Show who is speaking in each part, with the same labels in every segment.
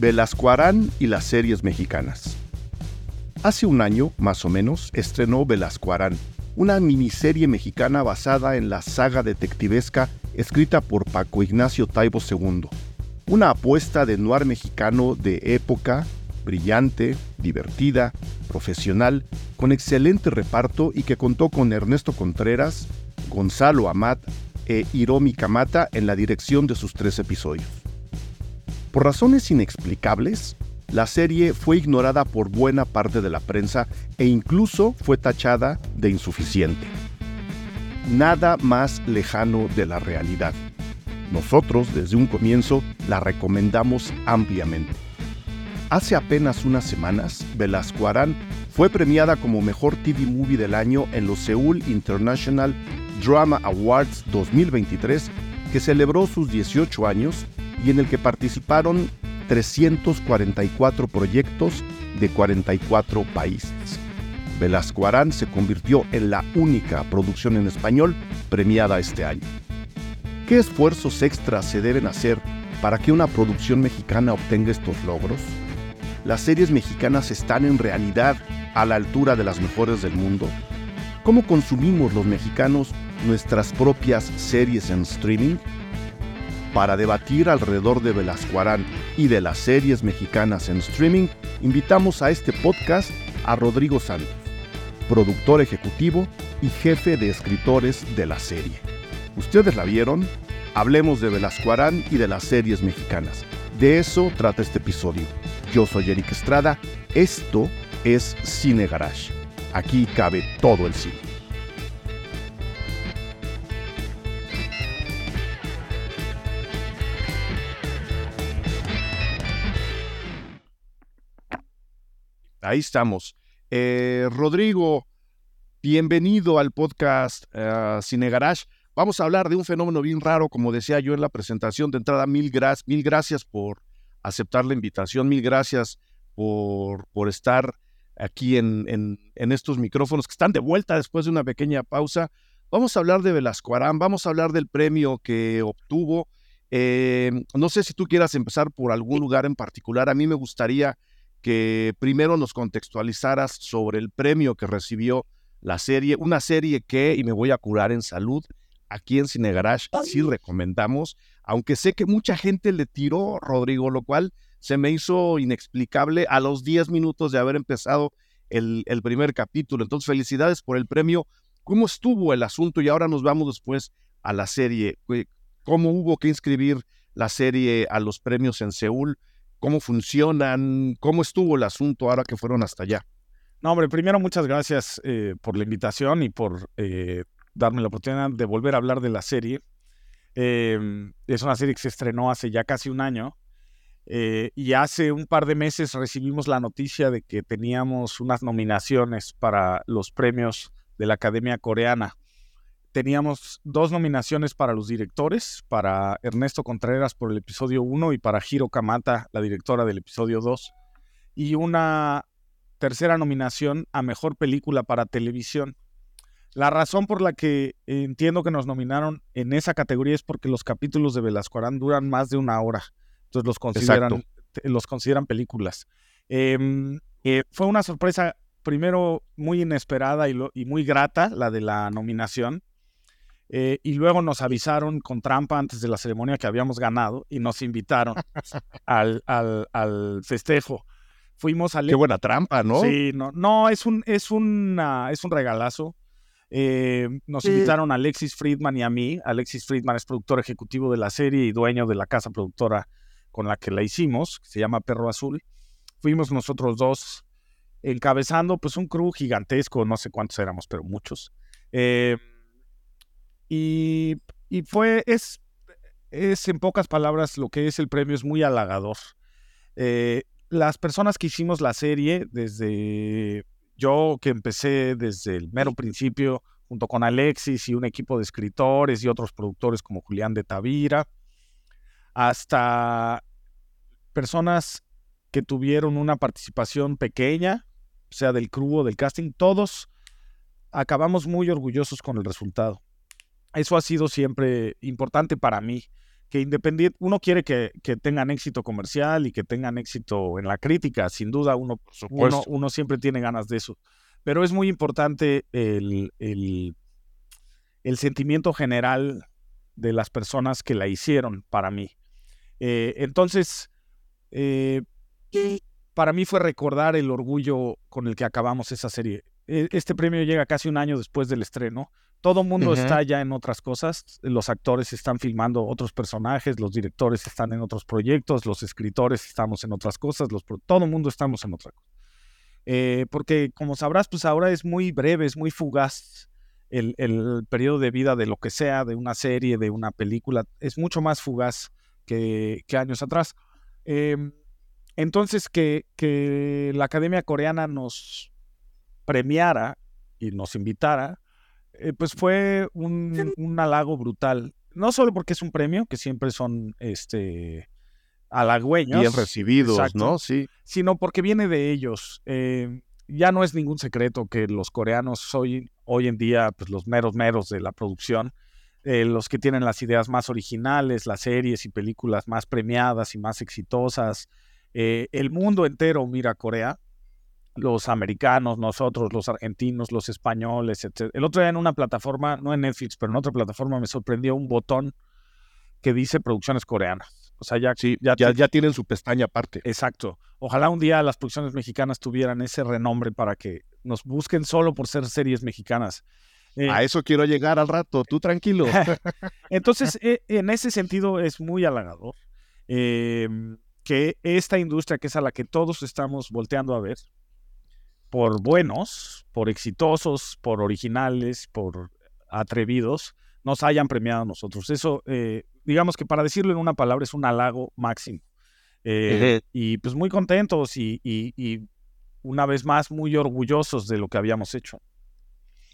Speaker 1: Velascuarán y las series mexicanas. Hace un año, más o menos, estrenó Velascuarán, una miniserie mexicana basada en la saga detectivesca escrita por Paco Ignacio Taibo II. Una apuesta de noir mexicano de época, brillante, divertida, profesional, con excelente reparto y que contó con Ernesto Contreras, Gonzalo Amat e Hiromi Kamata en la dirección de sus tres episodios. Por razones inexplicables, la serie fue ignorada por buena parte de la prensa e incluso fue tachada de insuficiente. Nada más lejano de la realidad. Nosotros, desde un comienzo, la recomendamos ampliamente. Hace apenas unas semanas, Velasco Arán fue premiada como Mejor TV Movie del Año en los Seoul International Drama Awards 2023, que celebró sus 18 años y en el que participaron 344 proyectos de 44 países. Velasco Arán se convirtió en la única producción en español premiada este año. ¿Qué esfuerzos extras se deben hacer para que una producción mexicana obtenga estos logros? ¿Las series mexicanas están en realidad a la altura de las mejores del mundo? ¿Cómo consumimos los mexicanos nuestras propias series en streaming? Para debatir alrededor de Velasco Arán y de las series mexicanas en streaming, invitamos a este podcast a Rodrigo Santos, productor ejecutivo y jefe de escritores de la serie. ¿Ustedes la vieron? Hablemos de Velasco Arán y de las series mexicanas. De eso trata este episodio. Yo soy Eric Estrada, esto es Cine Garage. Aquí cabe todo el cine. Ahí estamos. Eh, Rodrigo, bienvenido al podcast uh, Cine Garage. Vamos a hablar de un fenómeno bien raro, como decía yo en la presentación de entrada. Mil, mil gracias por aceptar la invitación, mil gracias por, por estar aquí en, en, estos micrófonos que están de vuelta después de una pequeña pausa. Vamos a hablar de Velasco Arán, vamos a hablar del premio que obtuvo. Eh, no sé si tú quieras empezar por algún lugar en particular. A mí me gustaría que primero nos contextualizaras sobre el premio que recibió la serie, una serie que, y me voy a curar en salud, aquí en Cine Garage sí recomendamos, aunque sé que mucha gente le tiró, Rodrigo, lo cual se me hizo inexplicable a los 10 minutos de haber empezado el, el primer capítulo. Entonces, felicidades por el premio. ¿Cómo estuvo el asunto? Y ahora nos vamos después a la serie. ¿Cómo hubo que inscribir la serie a los premios en Seúl? Cómo funcionan, cómo estuvo el asunto ahora que fueron hasta allá.
Speaker 2: No, hombre, primero muchas gracias eh, por la invitación y por eh, darme la oportunidad de volver a hablar de la serie. Em, es una serie que se estrenó hace ya casi un año eh, y hace un par de meses recibimos la noticia de que teníamos unas nominaciones para los premios de la Academia Coreana teníamos dos nominaciones para los directores, para Ernesto Contreras por el episodio 1 y para Hiro Kamata, la directora del episodio 2, y una tercera nominación a Mejor Película para Televisión. La razón por la que entiendo que nos nominaron en esa categoría es porque los capítulos de Velasco Arán duran más de una hora, entonces los consideran, los consideran películas. Em, eh, fue una sorpresa primero muy inesperada y, y, muy grata la de la nominación. Eh, y luego nos avisaron con trampa antes de la ceremonia que habíamos ganado y nos invitaron al, al, festejo. Fuimos
Speaker 1: a... Qué buena trampa, ¿no?
Speaker 2: Sí, no, no es, un, es, una, es un regalazo. Eh, nos invitaron a Alexis Friedman y a mí. Alexis Friedman es productor ejecutivo de la serie y dueño de la casa productora con la que la hicimos, que se llama Perro Azul. Fuimos nosotros dos encabezando pues un crew gigantesco, no sé cuántos éramos, pero muchos. Eh, y, fue, es, es en pocas palabras lo que es el premio, es muy halagador. Eh, las personas que hicimos la serie, desde yo que empecé desde el mero principio, junto con Alexis y un equipo de escritores y otros productores como Julián de Tavira, hasta personas que tuvieron una participación pequeña, sea, del crew o del casting, todos acabamos muy orgullosos con el resultado. Eso ha sido siempre importante para mí, que independiente, uno quiere que, tengan éxito comercial y que tengan éxito en la crítica, sin duda uno, uno, uno, siempre tiene ganas de eso, pero es muy importante el, el, el sentimiento general de las personas que la hicieron para mí. Eh, entonces, eh, para mí fue recordar el orgullo con el que acabamos esa serie. E, este premio llega casi un año después del estreno. Todo el mundo está ya en otras cosas. Los actores están filmando otros personajes, los directores están en otros proyectos, los escritores estamos en otras cosas, los, todo el mundo estamos en otra cosa. Eh, porque como sabrás, pues ahora es muy breve, es muy fugaz el, el, periodo de vida de lo que sea, de una serie, de una película, es mucho más fugaz que, años atrás. Em, entonces, que, que la Academia Coreana nos premiara y nos invitara, eh, pues fue un, un, halago brutal. No solo porque es un premio, que siempre son este halagüeños.
Speaker 1: Bien recibidos, ¿no? Sí.
Speaker 2: Sino porque viene de ellos. Em, ya no es ningún secreto que los coreanos hoy, hoy en día, pues los meros meros de la producción, eh, los que tienen las ideas más originales, las series y películas más premiadas y más exitosas. Eh, el mundo entero mira a Corea, los americanos, nosotros, los argentinos, los españoles, etc. El otro día en una plataforma, no en Netflix, pero en otra plataforma me sorprendió un botón que dice producciones coreanas. O sea, ya,
Speaker 1: ya, ya, tienen su pestaña aparte.
Speaker 2: Exacto. Ojalá un día las producciones mexicanas tuvieran ese renombre para que nos busquen solo por ser series mexicanas.
Speaker 1: Eh, a eso quiero llegar al rato, tú tranquilo.
Speaker 2: Entonces, eh, en ese sentido es muy halagador em, que esta industria, que es a la que todos estamos volteando a ver, por buenos, por exitosos, por originales, por atrevidos, nos hayan premiado a nosotros. Eso, eh, digamos que para decirlo en una palabra, es un halago máximo. Y pues muy contentos y una vez más muy orgullosos de lo que habíamos hecho.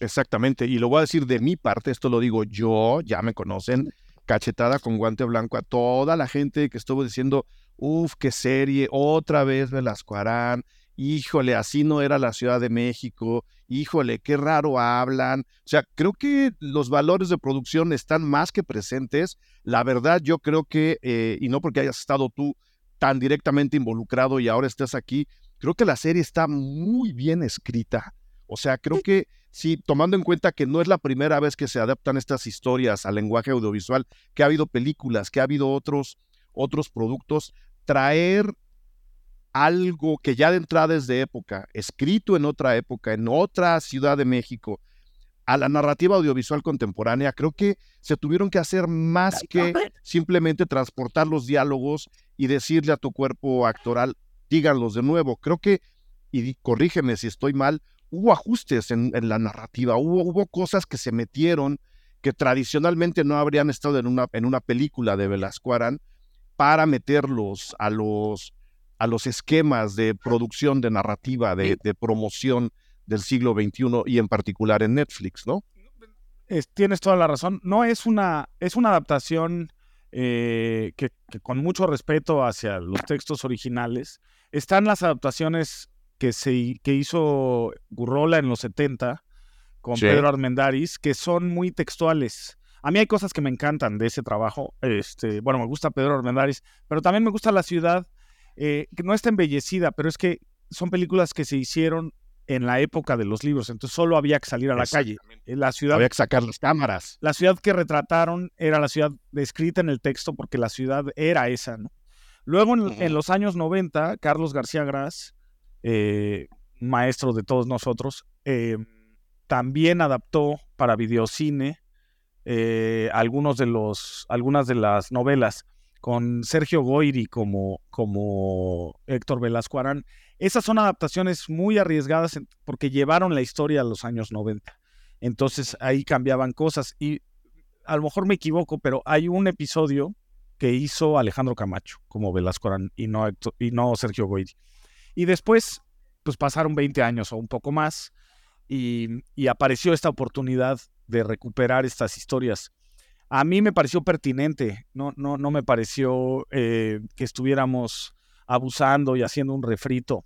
Speaker 1: Exactamente, y lo voy a decir de mi parte, esto lo digo yo, ya me conocen, cachetada con guante blanco a toda la gente que estuvo diciendo, uff, qué serie, otra vez Velasco Arán, híjole, así no era la Ciudad de México, híjole, qué raro hablan. O sea, creo que los valores de producción están más que presentes. La verdad, yo creo que, eh, y no porque hayas estado tú tan directamente involucrado y ahora estás aquí, creo que la serie está muy bien escrita. O sea, creo que sí, tomando en cuenta que no es la primera vez que se adaptan estas historias al lenguaje audiovisual, que ha habido películas, que ha habido otros, otros productos, traer algo que ya de entrada es de época, escrito en otra época, en otra ciudad de México, a la narrativa audiovisual contemporánea, creo que se tuvieron que hacer más que simplemente transportar los diálogos y decirle a tu cuerpo actoral, díganlos de nuevo. Creo que, y corrígeme si estoy mal, hubo ajustes en, la narrativa, hubo, hubo, cosas que se metieron que tradicionalmente no habrían estado en una, en una película de Velasco Arán para meterlos a los, a los esquemas de producción, de narrativa, de, promoción del siglo XXI y en particular en Netflix, ¿no?
Speaker 2: tienes toda la razón. No es una, es una adaptación eh, que, con mucho respeto hacia los textos originales. Están las adaptaciones que, se, que hizo Gurrola en los 70 con Pedro Armendáriz, que son muy textuales. A mí hay cosas que me encantan de ese trabajo. Este, bueno, me gusta Pedro Armendáriz, pero también me gusta la ciudad, eh, que no está embellecida, pero es que son películas que se hicieron en la época de los libros, entonces solo había que salir a la calle.
Speaker 1: Eh, la ciudad, había que sacar las cámaras.
Speaker 2: La ciudad que retrataron era la ciudad descrita en el texto porque la ciudad era esa, ¿no? Luego en, en los años 90, Carlos García Gras eh, maestro de todos nosotros, eh, también adaptó para videocine eh, algunos de los, algunas de las novelas con Sergio Goyri como, como Héctor Velasco Arán. Esas son adaptaciones muy arriesgadas porque llevaron la historia a los años 90. Entonces ahí cambiaban cosas y a lo mejor me equivoco, pero hay un episodio que hizo Alejandro Camacho como Velasco Arán y no, y no Sergio Goyri. Y después, pues pasaron 20 años o un poco más y, apareció esta oportunidad de recuperar estas historias. A mí me pareció pertinente, no, no, no me pareció eh, que estuviéramos abusando y haciendo un refrito.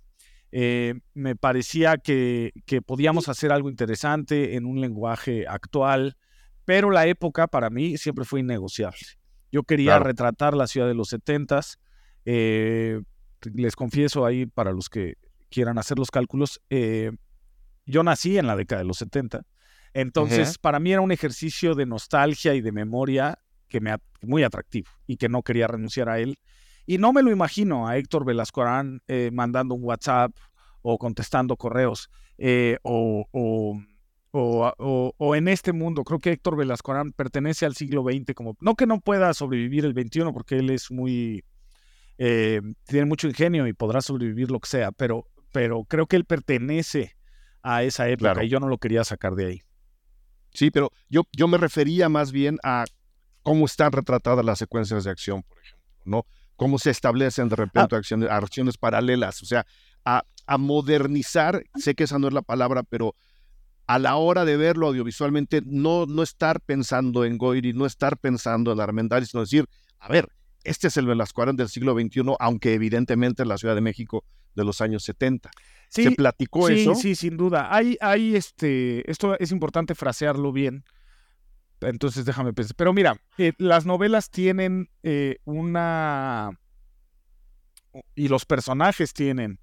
Speaker 2: Eh, me parecía que, que, podíamos hacer algo interesante en un lenguaje actual, pero la época para mí siempre fue innegociable. Yo quería retratar la ciudad de los setentas. Eh, les confieso ahí para los que quieran hacer los cálculos, yo nací en la década de los 70. Entonces, para mí era un ejercicio de nostalgia y de memoria que me muy atractivo y que no quería renunciar a él. Y no me lo imagino a Héctor Velasco Arán eh, mandando un WhatsApp o contestando correos o, o o, en este mundo. Creo que Héctor Velasco pertenece al siglo XX, como no que no pueda sobrevivir el XXI, porque él es muy, eh, tiene mucho ingenio y podrá sobrevivir lo que sea, pero, pero creo que él pertenece a esa época y yo no lo quería sacar de ahí.
Speaker 1: Sí, pero yo, yo me refería más bien a cómo están retratadas las secuencias de acción, por ejemplo, ¿no? Cómo se establecen de repente ah. acciones, acciones paralelas, o sea, a, a modernizar, sé que esa no es la palabra, pero a la hora de verlo audiovisualmente, no, no estar pensando en Goiri, no estar pensando en Armendáriz, sino decir, a ver, este es el Velasco del siglo XXI, aunque evidentemente en la Ciudad de México de los años 70.
Speaker 2: Sí, ¿Se platicó eso? Sí, sin duda. Hay, hay este, esto es importante frasearlo bien. Entonces déjame pensar. Pero mira, eh, las novelas tienen eh, una... y los personajes tienen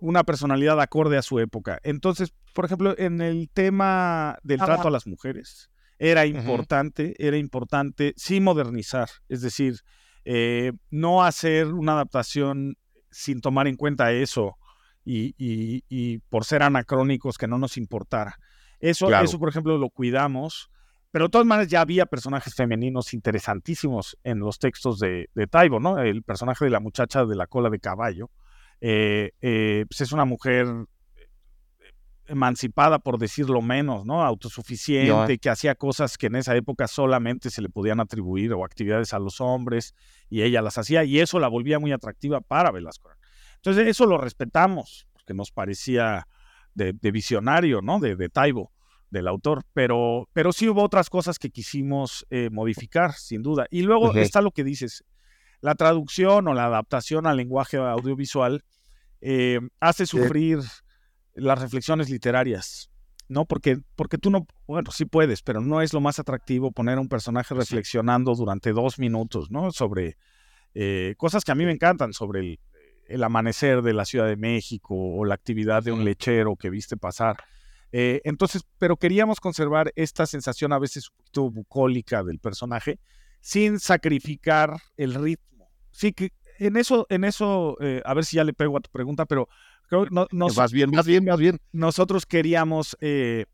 Speaker 2: una personalidad acorde a su época. Entonces, por ejemplo, en el tema del trato a las mujeres, era importante, era importante sí modernizar, es decir, eh, no hacer una adaptación sin tomar en cuenta eso y, por ser anacrónicos que no nos importara. Eso, eso, por ejemplo, lo cuidamos, pero de todas maneras ya había personajes femeninos interesantísimos en los textos de, de Taibo, ¿no? El personaje de la muchacha de la cola de caballo, eh, eh, pues es una mujer emancipada, por decirlo menos, ¿no? Autosuficiente, que hacía cosas que en esa época solamente se le podían atribuir o actividades a los hombres y ella las hacía y eso la volvía muy atractiva para Velasco. Entonces eso lo respetamos, porque nos parecía de, visionario, ¿no? De, de, Taibo, del autor, pero, pero sí hubo otras cosas que quisimos eh, modificar, sin duda. Y luego está lo que dices, la traducción o la adaptación al lenguaje audiovisual eh, hace sufrir las reflexiones literarias, ¿no? Porque, porque tú no, bueno, sí puedes, pero no es lo más atractivo poner a un personaje reflexionando durante dos minutos, ¿no? Sobre eh, cosas que a mí me encantan, sobre el, amanecer de la Ciudad de México o la actividad de un lechero que viste pasar. Eh, entonces, pero queríamos conservar esta sensación a veces un poquito bucólica del personaje sin sacrificar el ritmo. Sí que en eso, en eso, eh, a ver si ya le pego a tu pregunta, pero
Speaker 1: no, más bien, más bien, más bien.
Speaker 2: Nosotros queríamos eh,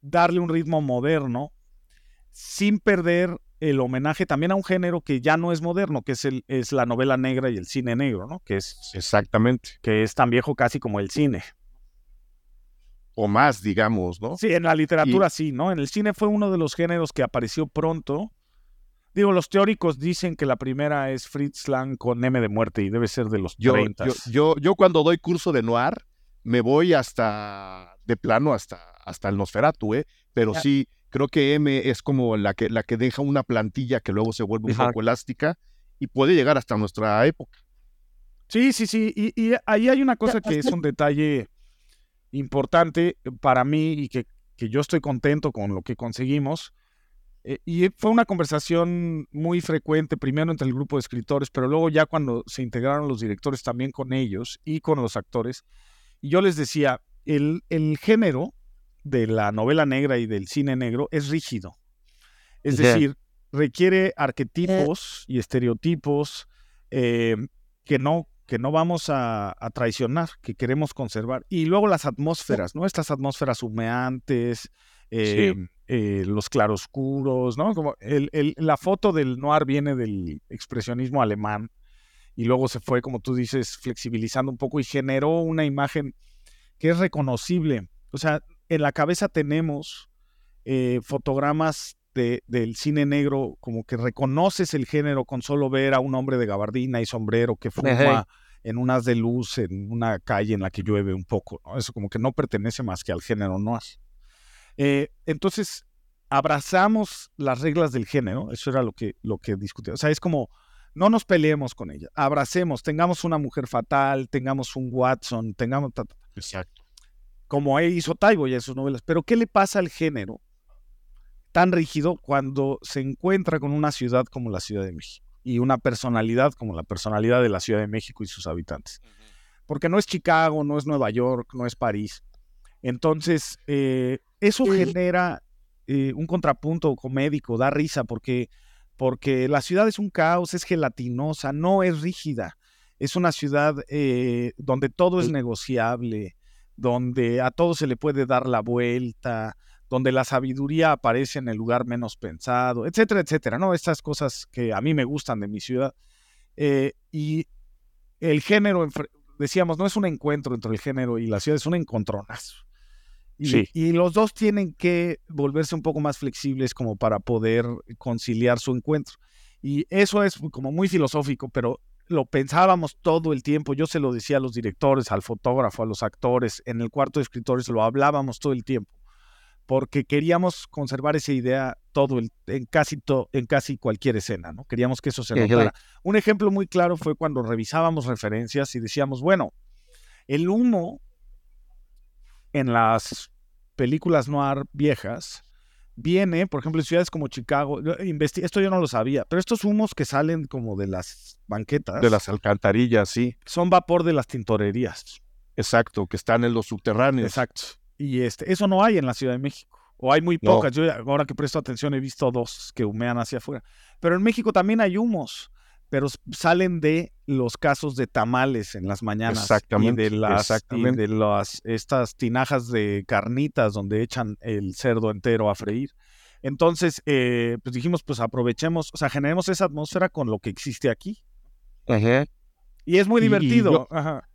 Speaker 2: darle un ritmo moderno sin perder el homenaje también a un género que ya no es moderno, que es, el, es la novela negra y el cine negro, ¿no? Que es
Speaker 1: exactamente
Speaker 2: que es tan viejo casi como el cine
Speaker 1: o más, digamos, ¿no?
Speaker 2: Sí, en la literatura sí, ¿no? En el cine fue uno de los géneros que apareció pronto Digo, los teóricos dicen que la primera es Fritz Lang con M de muerte y debe ser de los
Speaker 1: yo,
Speaker 2: 30.
Speaker 1: Yo, yo, cuando doy curso de noir, me voy hasta, de plano, hasta, hasta el Nosferatu, ¿eh? Pero sí, creo que M es como la que, la que deja una plantilla que luego se vuelve un poco elástica y puede llegar hasta nuestra época.
Speaker 2: Sí, sí, sí. Y, y ahí hay una cosa que es un detalle importante para mí y que, que yo estoy contento con lo que conseguimos eh, y fue una conversación muy frecuente, primero entre el grupo de escritores, pero luego ya cuando se integraron los directores también con ellos y con los actores. Y yo les decía, el, el género de la novela negra y del cine negro es rígido. Es decir, requiere arquetipos y estereotipos eh, que, no, que no vamos a, a, traicionar, que queremos conservar. Y luego las atmósferas, ¿no? Estas atmósferas humeantes, eh, eh, los claroscuros, ¿no? Como el, la foto del noir viene del expresionismo alemán y luego se fue, como tú dices, flexibilizando un poco y generó una imagen que es reconocible. O sea, en la cabeza tenemos eh, fotogramas de, del cine negro, como que reconoces el género con solo ver a un hombre de gabardina y sombrero que fuma en unas de luz en una calle en la que llueve un poco. ¿no? Eso como que no pertenece más que al género noir. Eh, entonces, abrazamos las reglas del género, eso era lo que, lo que discutía. O sea, es como, no nos peleemos con ella, abracemos, tengamos una mujer fatal, tengamos un Watson, tengamos...
Speaker 1: Exacto.
Speaker 2: Como hizo Taibo y en sus novelas. Pero ¿qué le pasa al género? tan rígido cuando se encuentra con una ciudad como la Ciudad de México y una personalidad como la personalidad de la Ciudad de México y sus habitantes. Porque no es Chicago, no es Nueva York, no es París. Entonces, eh, eso genera eh, un contrapunto comédico, da risa, porque, porque la ciudad es un caos, es gelatinosa, no es rígida. Es una ciudad eh, donde todo es negociable, donde a todo se le puede dar la vuelta, donde la sabiduría aparece en el lugar menos pensado, etcétera, etcétera, ¿no? Estas cosas que a mí me gustan de mi ciudad. Eh, y el género, decíamos, no es un encuentro entre el género y la ciudad, es un encontronazo. Y, y, los dos tienen que volverse un poco más flexibles como para poder conciliar su encuentro. Y eso es como muy filosófico, pero lo pensábamos todo el tiempo. Yo se lo decía a los directores, al fotógrafo, a los actores, en el cuarto de escritores lo hablábamos todo el tiempo porque queríamos conservar esa idea todo el, en casi en casi cualquier escena, ¿no? Queríamos que eso se notara. Un ejemplo muy claro fue cuando revisábamos referencias y decíamos, bueno, el humo en las películas noir viejas viene, por ejemplo, en ciudades como Chicago, esto yo no lo sabía, pero estos humos que salen como de las banquetas.
Speaker 1: De las alcantarillas, sí.
Speaker 2: Son vapor de las tintorerías.
Speaker 1: Exacto, que están en los subterráneos.
Speaker 2: Exacto. Y este, eso no hay en la Ciudad de México. O hay muy pocas. Yo ahora que presto atención he visto dos que humean hacia afuera. Pero en México también hay humos, pero salen de los casos de tamales en las mañanas.
Speaker 1: Exactamente.
Speaker 2: Y de las, de las estas tinajas de carnitas donde echan el cerdo entero a freír. Entonces, eh, pues dijimos, pues aprovechemos, o sea, generemos esa atmósfera con lo que existe aquí.
Speaker 1: Ajá.
Speaker 2: Y es muy divertido. Ajá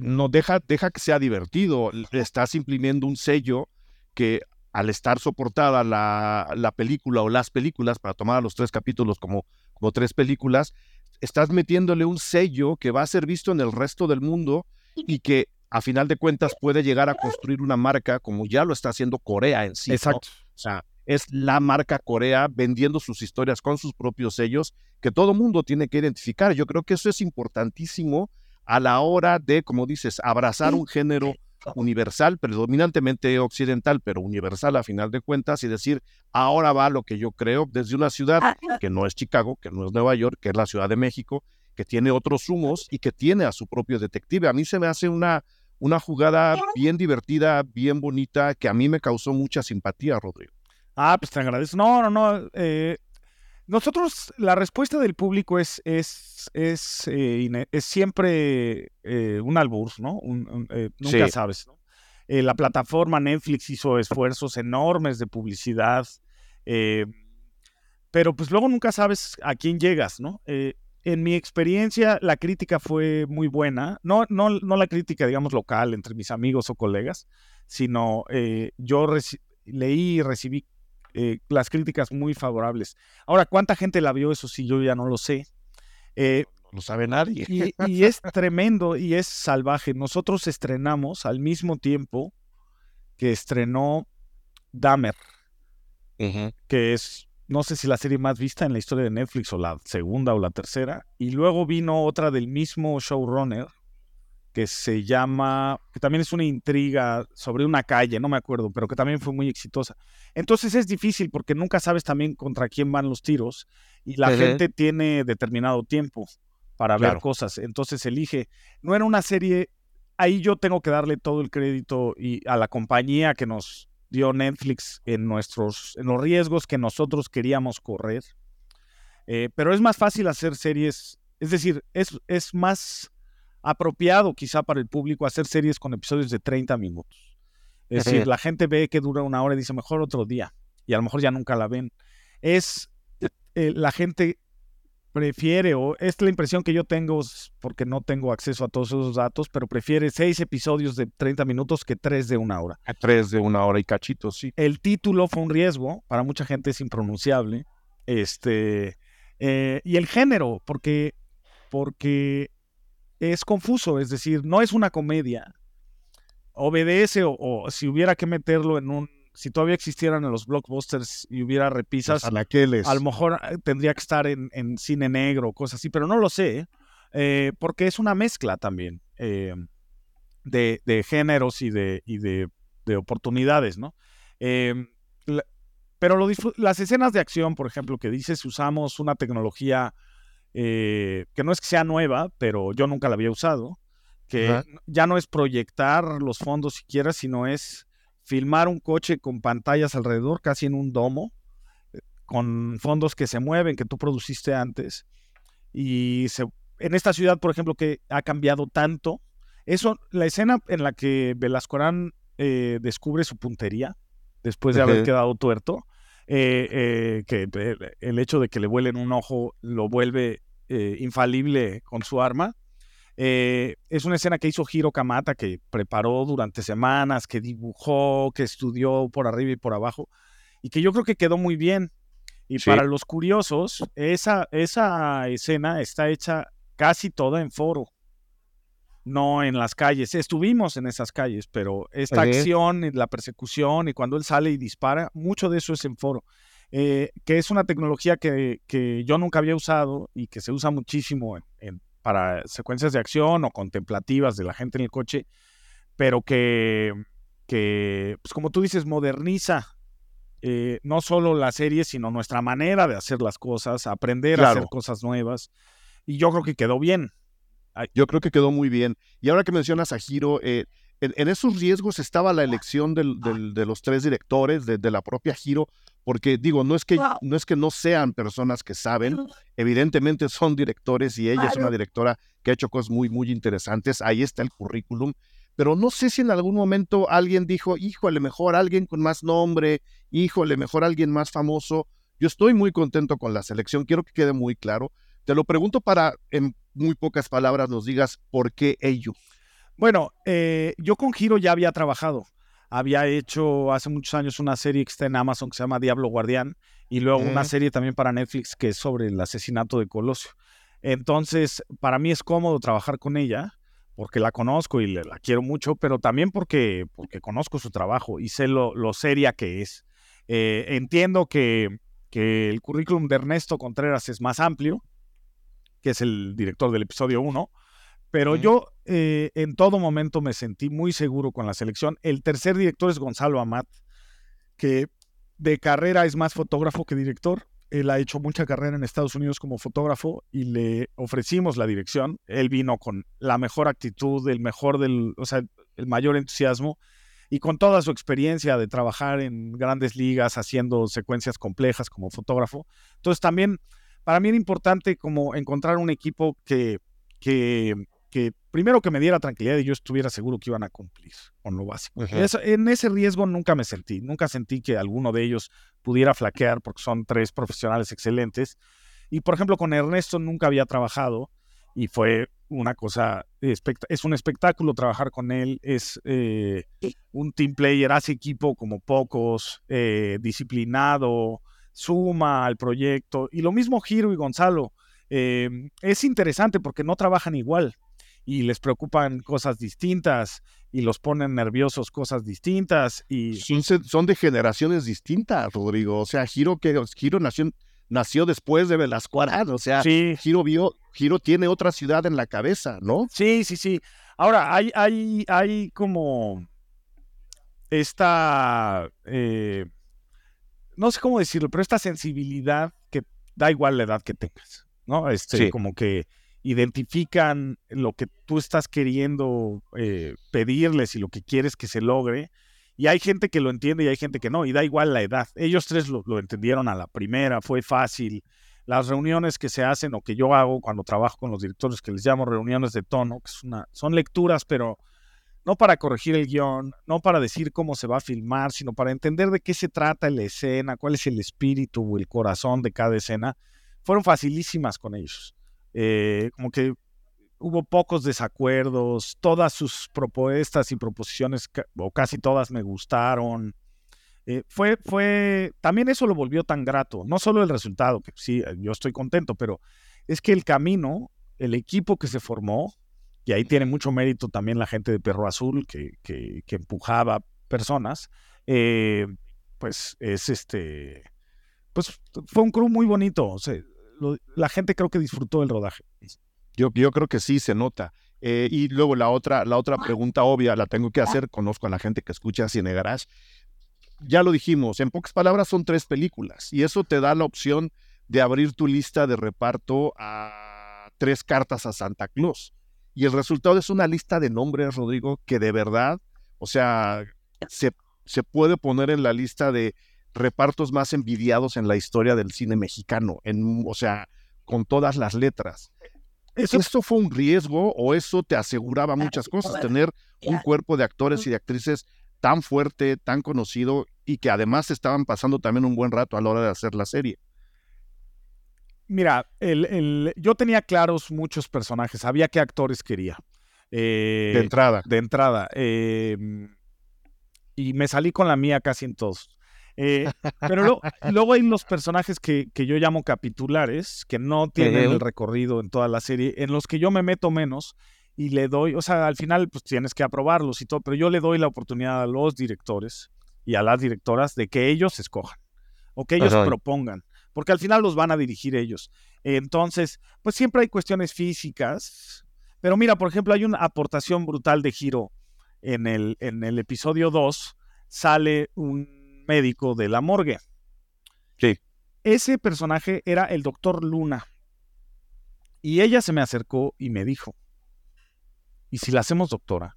Speaker 1: no deja, deja que sea divertido. Estás imprimiendo un sello que al estar soportada la, la, película o las películas, para tomar a los tres capítulos como, como tres películas, estás metiéndole un sello que va a ser visto en el resto del mundo y que a final de cuentas puede llegar a construir una marca como ya lo está haciendo Corea en sí.
Speaker 2: Exacto.
Speaker 1: O sea, es la marca Corea vendiendo sus historias con sus propios sellos que todo mundo tiene que identificar. Yo creo que eso es importantísimo a la hora de, como dices, abrazar un género universal, predominantemente occidental, pero universal a final de cuentas, y decir, ahora va lo que yo creo desde una ciudad ah, que no es Chicago, que no es Nueva York, que es la Ciudad de México, que tiene otros humos y que tiene a su propio detective. A mí se me hace una, una jugada bien divertida, bien bonita, que a mí me causó mucha simpatía, Rodrigo.
Speaker 2: Ah, pues te agradezco. No, no, no. Eh, nosotros, la respuesta del público es, es, es, eh, es siempre eh, un albur, ¿no? Eh, nunca sabes, ¿no? la plataforma Netflix hizo esfuerzos enormes de publicidad, pero pues luego nunca sabes a quién llegas, ¿no? en mi experiencia, la crítica fue muy buena, no, no, no la crítica, digamos, local entre mis amigos o colegas, sino yo leí y recibí eh, las críticas muy favorables. Ahora, ¿cuánta gente la vio? Eso sí, yo ya no lo sé.
Speaker 1: Eh, no lo sabe nadie.
Speaker 2: Y, es tremendo y es salvaje. Nosotros estrenamos al mismo tiempo que estrenó Dahmer, que es, no sé si la serie más vista en la historia de Netflix o la segunda o la tercera. Y luego vino otra del mismo showrunner, que se llama, que también es una intriga sobre una calle, no me acuerdo, pero que también fue muy exitosa. Entonces es difícil porque nunca sabes también contra quién van los tiros y la gente tiene determinado tiempo para ver cosas, entonces elige. No era una serie, ahí yo tengo que darle todo el crédito y a la compañía que nos dio Netflix en nuestros, en los riesgos que nosotros queríamos correr. Eh, pero es más fácil hacer series, es decir, es, es más apropiado quizá para el público hacer series con episodios de 30 minutos. Es decir, la gente ve que dura una hora y dice, mejor otro día. Y a lo mejor ya nunca la ven. Es, eh, la gente prefiere, o es la impresión que yo tengo, porque no tengo acceso a todos esos datos, pero prefiere seis episodios de 30 minutos que tres de una hora.
Speaker 1: A tres de una hora y cachito, sí.
Speaker 2: El título fue un riesgo, para mucha gente es impronunciable. Este, eh, y el género, porque, porque es confuso, es decir, no es una comedia. Obedece o, si hubiera que meterlo en un, si todavía existieran en los blockbusters y hubiera repisas, a lo mejor eh, tendría que estar en, cine negro, cosas así, pero no lo sé, eh, porque es una mezcla también eh, de, géneros y de, de, oportunidades, ¿no? pero lo las escenas de acción, por ejemplo, que dices usamos una tecnología eh, que no es que sea nueva, pero yo nunca la había usado, que ya no es proyectar los fondos siquiera, sino es filmar un coche con pantallas alrededor, casi en un domo, eh, con fondos que se mueven, que tú produciste antes. Y en esta ciudad, por ejemplo, que ha cambiado tanto, eso, la escena en la que Velasco eh, descubre su puntería, después de haber quedado tuerto, eh, que el hecho de que le vuelen un ojo lo vuelve infalible con su arma, eh, es una escena que hizo Hiro Kamata, que preparó durante semanas, que dibujó, que estudió por arriba y por abajo, y que yo creo que quedó muy bien. Y para los curiosos, esa, esa escena está hecha casi toda en foro, no en las calles. Estuvimos en esas calles, pero esta acción, la persecución y cuando él sale y dispara, mucho de eso es en foro. Eh, que es una tecnología que, que, yo nunca había usado y que se usa muchísimo en para secuencias de acción o contemplativas de la gente en el coche, pero que, que pues como tú dices, moderniza eh, no solo la serie, sino nuestra manera de hacer las cosas, aprender a hacer cosas nuevas. Y yo creo que quedó bien.
Speaker 1: Yo creo que quedó muy bien. Y ahora que mencionas a Giro, eh, en, esos riesgos estaba la elección de los tres directores, de, de la propia Giro, porque digo, no es que no es que no sean personas que saben, evidentemente son directores y ella es una directora que ha hecho cosas muy muy interesantes, ahí está el currículum, pero no sé si en algún momento alguien dijo, "Híjole, mejor alguien con más nombre, híjole, mejor alguien más famoso." Yo estoy muy contento con la selección, quiero que quede muy claro. Te lo pregunto para en muy pocas palabras nos digas por qué ello.
Speaker 2: Bueno, eh, yo con Giro ya había trabajado había hecho hace muchos años una serie que está en Amazon que se llama Diablo Guardián y luego una serie también para Netflix que es sobre el asesinato de Colosio. Entonces, para mí es cómodo trabajar con ella porque la conozco y la quiero mucho, pero también porque, porque conozco su trabajo y sé lo, seria que es. Eh, entiendo que, que el currículum de Ernesto Contreras es más amplio, que es el director del episodio 1, pero yo eh, en todo momento me sentí muy seguro con la selección. El tercer director es Gonzalo Amat, que de carrera es más fotógrafo que director. Él ha hecho mucha carrera en Estados Unidos como fotógrafo y le ofrecimos la dirección. Él vino con la mejor actitud, el mejor del, o sea, el mayor entusiasmo y con toda su experiencia de trabajar en grandes ligas haciendo secuencias complejas como fotógrafo. Entonces también para mí era importante como encontrar un equipo que, que que primero que me diera tranquilidad y yo estuviera seguro que iban a cumplir con lo básico. en ese riesgo nunca me sentí, nunca sentí que alguno de ellos pudiera flaquear porque son tres profesionales excelentes. Y por ejemplo, con Ernesto nunca había trabajado y fue una cosa, es un espectáculo trabajar con él, es eh, un team player, hace equipo como pocos, eh, disciplinado, suma al proyecto. Y lo mismo Giro y Gonzalo. Eh, es interesante porque no trabajan igual y les preocupan cosas distintas y los ponen nerviosos cosas distintas y
Speaker 1: son, de generaciones distintas, Rodrigo. O sea, Giro que Giro nació nació después de Velasco o sea, Giro vio Giro tiene otra ciudad en la cabeza, ¿no?
Speaker 2: Sí, sí, sí. Ahora hay hay hay como esta eh, no sé cómo decirlo, pero esta sensibilidad que da igual la edad que tengas, ¿no? Este, como que identifican lo que tú estás queriendo eh, pedirles y lo que quieres que se logre. Y hay gente que lo entiende y hay gente que no, y da igual la edad. Ellos tres lo, entendieron a la primera, fue fácil. Las reuniones que se hacen o que yo hago cuando trabajo con los directores, que les llamo reuniones de tono, que son lecturas, pero no para corregir el guion, no para decir cómo se va a filmar, sino para entender de qué se trata la escena, cuál es el espíritu o el corazón de cada escena, fueron facilísimas con ellos. Eh, como que hubo pocos desacuerdos, todas sus propuestas y proposiciones, o casi todas me gustaron. Eh, fue, fue, también eso lo volvió tan grato, no solo el resultado, que sí, eh, yo estoy contento, pero es que el camino, el equipo que se formó, y ahí tiene mucho mérito también la gente de Perro Azul que, que, empujaba personas, pues es este, pues fue un crew muy bonito, o sea, la gente creo que disfrutó el rodaje.
Speaker 1: Yo, yo creo que sí se nota. Eh, y luego la otra, la otra pregunta obvia la tengo que hacer, conozco a la gente que escucha Cine Garage. ya lo dijimos, en pocas palabras son tres películas y eso te da la opción de abrir tu lista de reparto a tres cartas a Santa Claus. Y el resultado es una lista de nombres, Rodrigo, que de verdad, o sea, se, se puede poner en la lista de repartos más envidiados en la historia del cine mexicano, en, o sea, con todas las letras. ¿Eso? ¿Esto fue un riesgo o eso te aseguraba muchas cosas? Tener un cuerpo de actores y de actrices tan fuerte, tan conocido y que además estaban pasando también un buen rato a la hora de hacer la serie.
Speaker 2: Mira, el, yo tenía claros muchos personajes, sabía qué actores quería.
Speaker 1: de eh, entrada.
Speaker 2: De entrada. Em, y me salí con la mía casi en todos. Eh, pero luego, hay los personajes que, que, yo llamo capitulares, que no tienen el recorrido en toda la serie, en los que yo me meto menos y le doy, o sea, al final pues tienes que aprobarlos y todo, pero yo le doy la oportunidad a los directores y a las directoras de que ellos escojan o que ellos propongan, porque al final los van a dirigir ellos. Entonces, pues siempre hay cuestiones físicas, pero mira, por ejemplo, hay una aportación brutal de Giro en el, en el episodio 2, sale un médico de la morgue.
Speaker 1: Sí.
Speaker 2: Ese personaje era el doctor Luna. Y ella se me acercó y me dijo, ¿y si la hacemos doctora?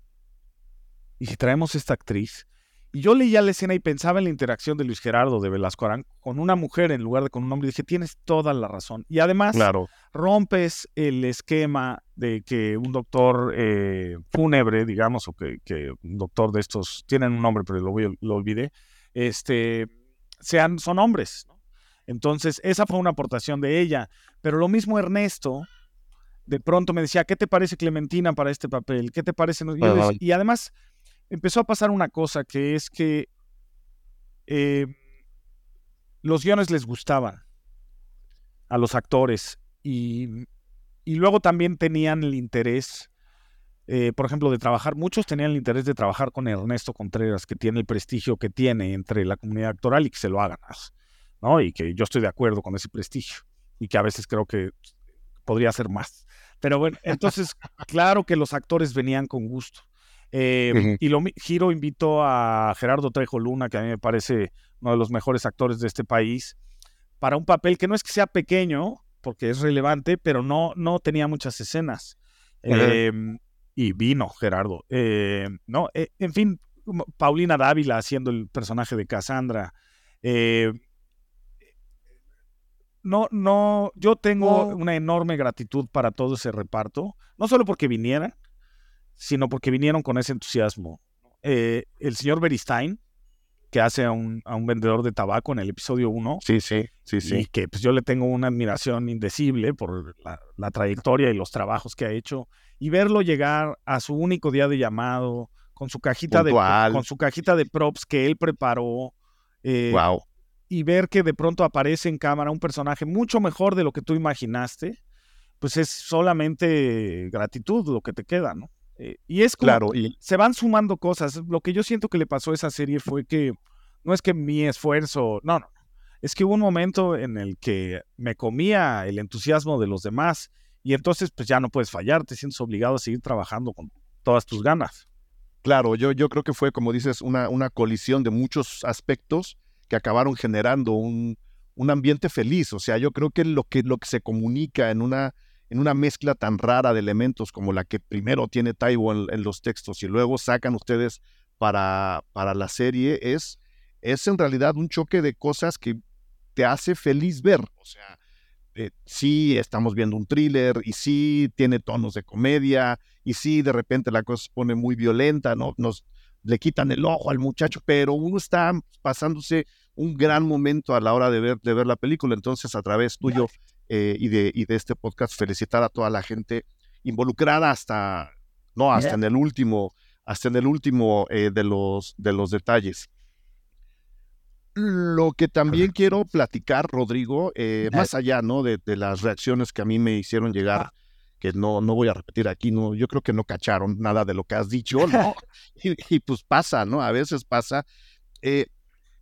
Speaker 2: ¿Y si traemos esta actriz? Y yo leía la escena y pensaba en la interacción de Luis Gerardo de Velasco Arán con una mujer en lugar de con un hombre. Y dije, tienes toda la razón. Y además, rompes el esquema de que un doctor eh, fúnebre, digamos, o que, un doctor de estos, tienen un nombre, pero lo, voy, lo olvidé, este, sean, son hombres. Entonces, esa fue una aportación de ella. Pero lo mismo Ernesto, de pronto me decía, ¿qué te parece Clementina para este papel? ¿Qué te parece? y además empezó a pasar una cosa que es que eh, los guiones les gustaban a los actores y, luego también tenían el interés, eh, por ejemplo, de trabajar, muchos tenían el interés de trabajar con Ernesto Contreras, que tiene el prestigio que tiene entre la comunidad actoral y que se lo hagan, ¿no? Y que yo estoy de acuerdo con ese prestigio y que a veces creo que podría ser más. Pero bueno, entonces, claro que los actores venían con gusto. Eh, y lo giro, invito a Gerardo Trejo Luna, que a mí me parece uno de los mejores actores de este país, para un papel que no es que sea pequeño, porque es relevante, pero no, no tenía muchas escenas. Em, y vino Gerardo. Em, no, eh, en fin, Paulina Dávila haciendo el personaje de Cassandra. Em, no, no, yo tengo una enorme gratitud para todo ese reparto, no solo porque vinieran, sino porque vinieron con ese entusiasmo. Eh, el señor Beristain, que hace a un, a un, vendedor de tabaco en el episodio 1.
Speaker 1: Sí, sí, sí, sí.
Speaker 2: Y que pues yo le tengo una admiración indecible por la, trayectoria y los trabajos que ha hecho. Y verlo llegar a su único día de llamado, con su cajita, de, con su cajita de props que él preparó. wow. Eh, y ver que de pronto aparece en cámara un personaje mucho mejor de lo que tú imaginaste, pues es solamente gratitud lo que te queda, ¿no? Eh, y es
Speaker 1: claro, y...
Speaker 2: se van sumando cosas. Lo que yo siento que le pasó a esa serie fue que no es que mi esfuerzo, no, no, es que hubo un momento en el que me comía el entusiasmo de los demás y entonces pues ya no puedes fallar, te sientes obligado a seguir trabajando con todas tus ganas.
Speaker 1: Claro, yo, yo creo que fue, como dices, una, una colisión de muchos aspectos que acabaron generando un, un ambiente feliz. O sea, yo creo que lo que, lo que se comunica en una en una mezcla tan rara de elementos como la que primero tiene Taibo en, los textos y luego sacan ustedes para, para la serie, es, es en realidad un choque de cosas que te hace feliz ver. O sea, eh, sí estamos viendo un thriller y sí tiene tonos de comedia y sí de repente la cosa se pone muy violenta, ¿no? Nos le quitan el ojo al muchacho, pero uno está pasándose un gran momento a la hora de ver, de ver la película. Entonces, a través tuyo eh, y, de, y de este podcast felicitar a toda la gente involucrada hasta, no, hasta en el último, hasta en el último eh, de, los, de los detalles. Lo que también quiero platicar, Rodrigo, eh, más allá ¿no? De, las reacciones que a mí me hicieron llegar, que no, no voy a repetir aquí, no, yo creo que no cacharon nada de lo que has dicho, ¿no? y, pues pasa, ¿no? A veces pasa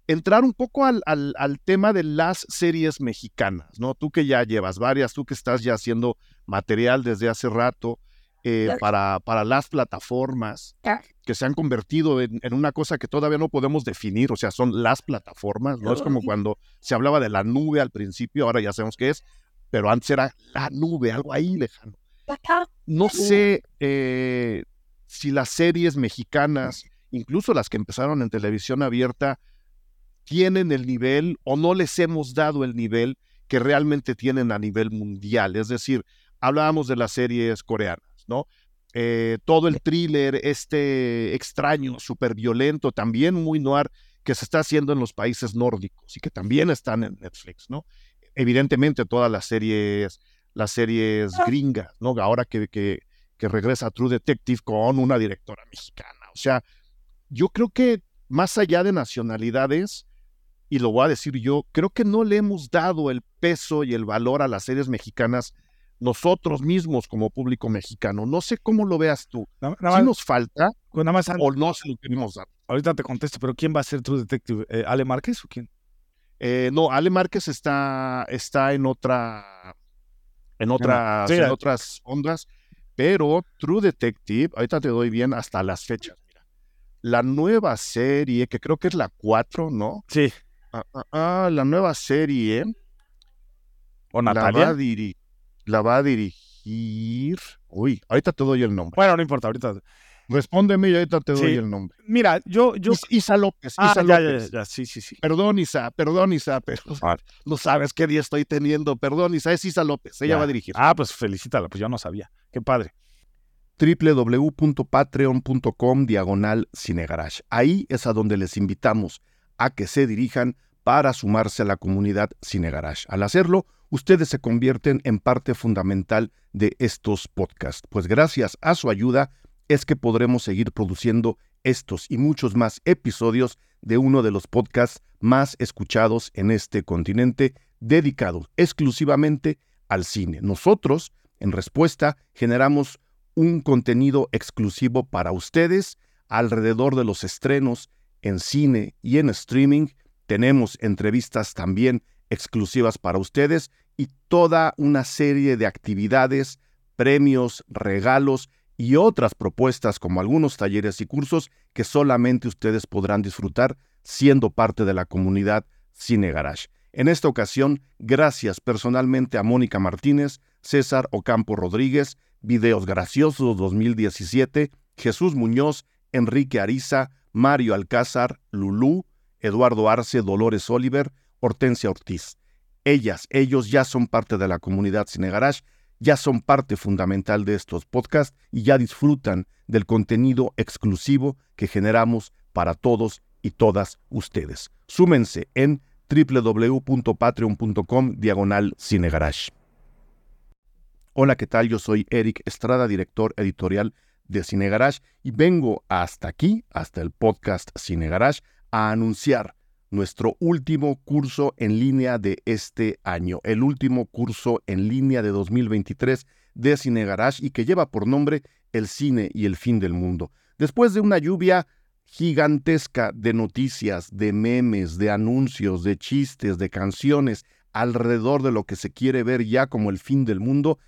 Speaker 1: entrar un poco al, al, tema de las series mexicanas, ¿no? Tú que ya llevas varias, tú que estás ya haciendo material desde hace rato eh, para, para las plataformas. que se han convertido en, una cosa que todavía no podemos definir, o sea, son las plataformas, ¿no? Es como cuando se hablaba de la nube al principio, ahora ya sabemos qué es, pero antes era la nube, algo ahí lejano. No sé eh, si las series mexicanas, incluso las que empezaron en televisión abierta, tienen el nivel o no les hemos dado el nivel que realmente tienen a nivel mundial. Es decir, hablábamos de las series coreanas, ¿no? Eh, todo el thriller, este extraño, súper violento, también muy noir, que se está haciendo en los países nórdicos y que también están en Netflix, ¿no? Evidentemente todas las series, las series ah. gringas, ¿no? Ahora que, que, que regresa True Detective con una directora mexicana. O sea, yo creo que más allá de nacionalidades, y lo voy a decir yo, creo que no le hemos dado el peso y el valor a las series mexicanas nosotros mismos como público mexicano. No sé cómo lo veas tú. si nos falta
Speaker 2: nada más,
Speaker 1: o no se lo queremos dar.
Speaker 2: Ahorita te contesto, pero ¿quién va a ser True Detective? Eh, ¿Ale Márquez o quién?
Speaker 1: Eh, no, Ale Márquez está, está en otra en otras, en otras ondas, pero True Detective, ahorita te doy bien hasta las fechas. Mira. La nueva serie, que creo que es la 4, ¿no?
Speaker 2: Sí.
Speaker 1: Ah, ah, ah, la nueva serie.
Speaker 2: ¿O Natalia?
Speaker 1: La va, la va a dirigir. Uy, ahorita te doy el nombre.
Speaker 2: Bueno, no importa, ahorita.
Speaker 1: Respóndeme y ahorita te doy el nombre.
Speaker 2: Mira, yo. yo...
Speaker 1: Isa López.
Speaker 2: Ah,
Speaker 1: Isa
Speaker 2: ya,
Speaker 1: López.
Speaker 2: Ya, ya, sí, sí, sí.
Speaker 1: Perdón, Isa, perdón, Isa, pero no sabes qué día estoy teniendo. Perdón, Isa, es Isa López. Ella va a dirigir.
Speaker 2: Ah, pues felicítala, pues yo no sabía. Qué padre
Speaker 1: www.patreon.com diagonal Cinegarage. Ahí es a donde les invitamos a que se dirijan para sumarse a la comunidad Cinegarage. Al hacerlo, ustedes se convierten en parte fundamental de estos podcasts, pues gracias a su ayuda es que podremos seguir produciendo estos y muchos más episodios de uno de los podcasts más escuchados en este continente, dedicado exclusivamente al cine. Nosotros, en respuesta, generamos un contenido exclusivo para ustedes alrededor de los estrenos en cine y en streaming tenemos entrevistas también exclusivas para ustedes y toda una serie de actividades, premios, regalos y otras propuestas como algunos talleres y cursos que solamente ustedes podrán disfrutar siendo parte de la comunidad Cine Garage. En esta ocasión, gracias personalmente a Mónica Martínez, César Ocampo Rodríguez, Videos Graciosos 2017, Jesús Muñoz, Enrique Ariza, Mario Alcázar, Lulú, Eduardo Arce, Dolores Oliver, Hortensia Ortiz. Ellas, ellos ya son parte de la comunidad Cine Garage, ya son parte fundamental de estos podcasts y ya disfrutan del contenido exclusivo que generamos para todos y todas ustedes. Súmense en www.patreon.com diagonal cinegarage. Hola, ¿qué tal? Yo soy Eric Estrada, director editorial de Cine Garage y vengo hasta aquí, hasta el podcast Cine Garage, a anunciar nuestro último curso en línea de este año, el último curso en línea de 2023 de Cine Garage y que lleva por nombre El cine y el fin del mundo. Después de una lluvia gigantesca de noticias, de memes, de anuncios, de chistes, de canciones alrededor de lo que se quiere ver ya como el fin del mundo,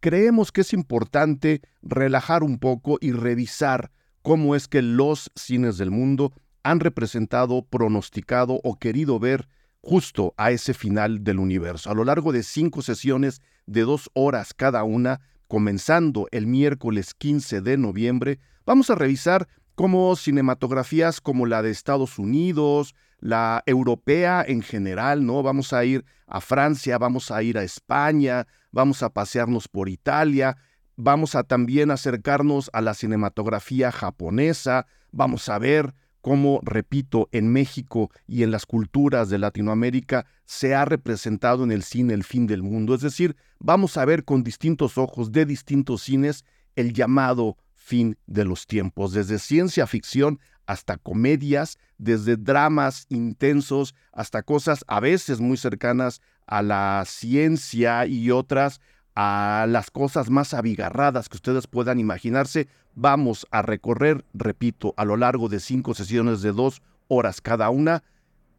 Speaker 1: creemos que es importante relajar un poco y revisar cómo es que los cines del mundo han representado, pronosticado o querido ver justo a ese final del universo. A lo largo de cinco sesiones de dos horas cada una, comenzando el miércoles 15 de noviembre, vamos a revisar cómo cinematografías como la de Estados Unidos, la europea en general, ¿no? Vamos a ir a Francia, vamos a ir a España, vamos a pasearnos por Italia, vamos a también acercarnos a la cinematografía japonesa, vamos a ver cómo, repito, en México y en las culturas de Latinoamérica se ha representado en el cine el fin del mundo. Es decir, vamos a ver con distintos ojos de distintos cines el llamado fin de los tiempos, desde ciencia ficción hasta comedias, desde dramas intensos hasta cosas a veces muy cercanas a la ciencia y otras a las cosas más abigarradas que ustedes puedan imaginarse, vamos a recorrer, repito, a lo largo de cinco sesiones de dos horas cada una,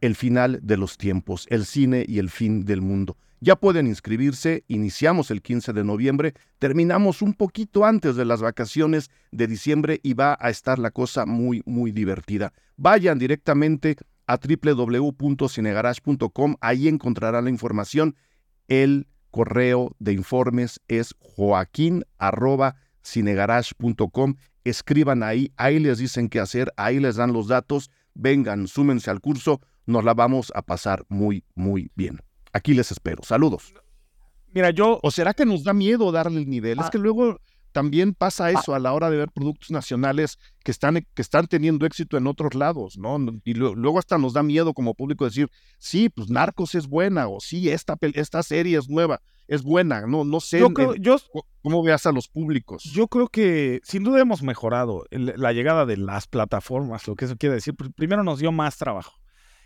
Speaker 1: el final de los tiempos, el cine y el fin del mundo. Ya pueden inscribirse, iniciamos el 15 de noviembre, terminamos un poquito antes de las vacaciones de diciembre y va a estar la cosa muy, muy divertida. Vayan directamente a www.cinegarage.com, ahí encontrarán la información. El correo de informes es joaquín.cinegarage.com. Escriban ahí, ahí les dicen qué hacer, ahí les dan los datos. Vengan, súmense al curso, nos la vamos a pasar muy, muy bien. Aquí les espero. Saludos.
Speaker 2: Mira, yo.
Speaker 1: ¿O será que nos da miedo darle el nivel? Es
Speaker 2: Ah.
Speaker 1: que luego también pasa eso a la hora de ver productos nacionales que están, que están teniendo éxito en otros lados, ¿no? Y luego hasta nos da miedo como público decir, sí, pues Narcos es buena, o sí, esta, esta serie es nueva, es buena. No, no sé
Speaker 2: Yo creo,
Speaker 1: en-
Speaker 2: yo,
Speaker 1: cómo veas a los públicos.
Speaker 2: yo creo que sin duda hemos mejorado el- la llegada de las plataformas, lo que eso quiere decir. Pr- Primero nos dio más trabajo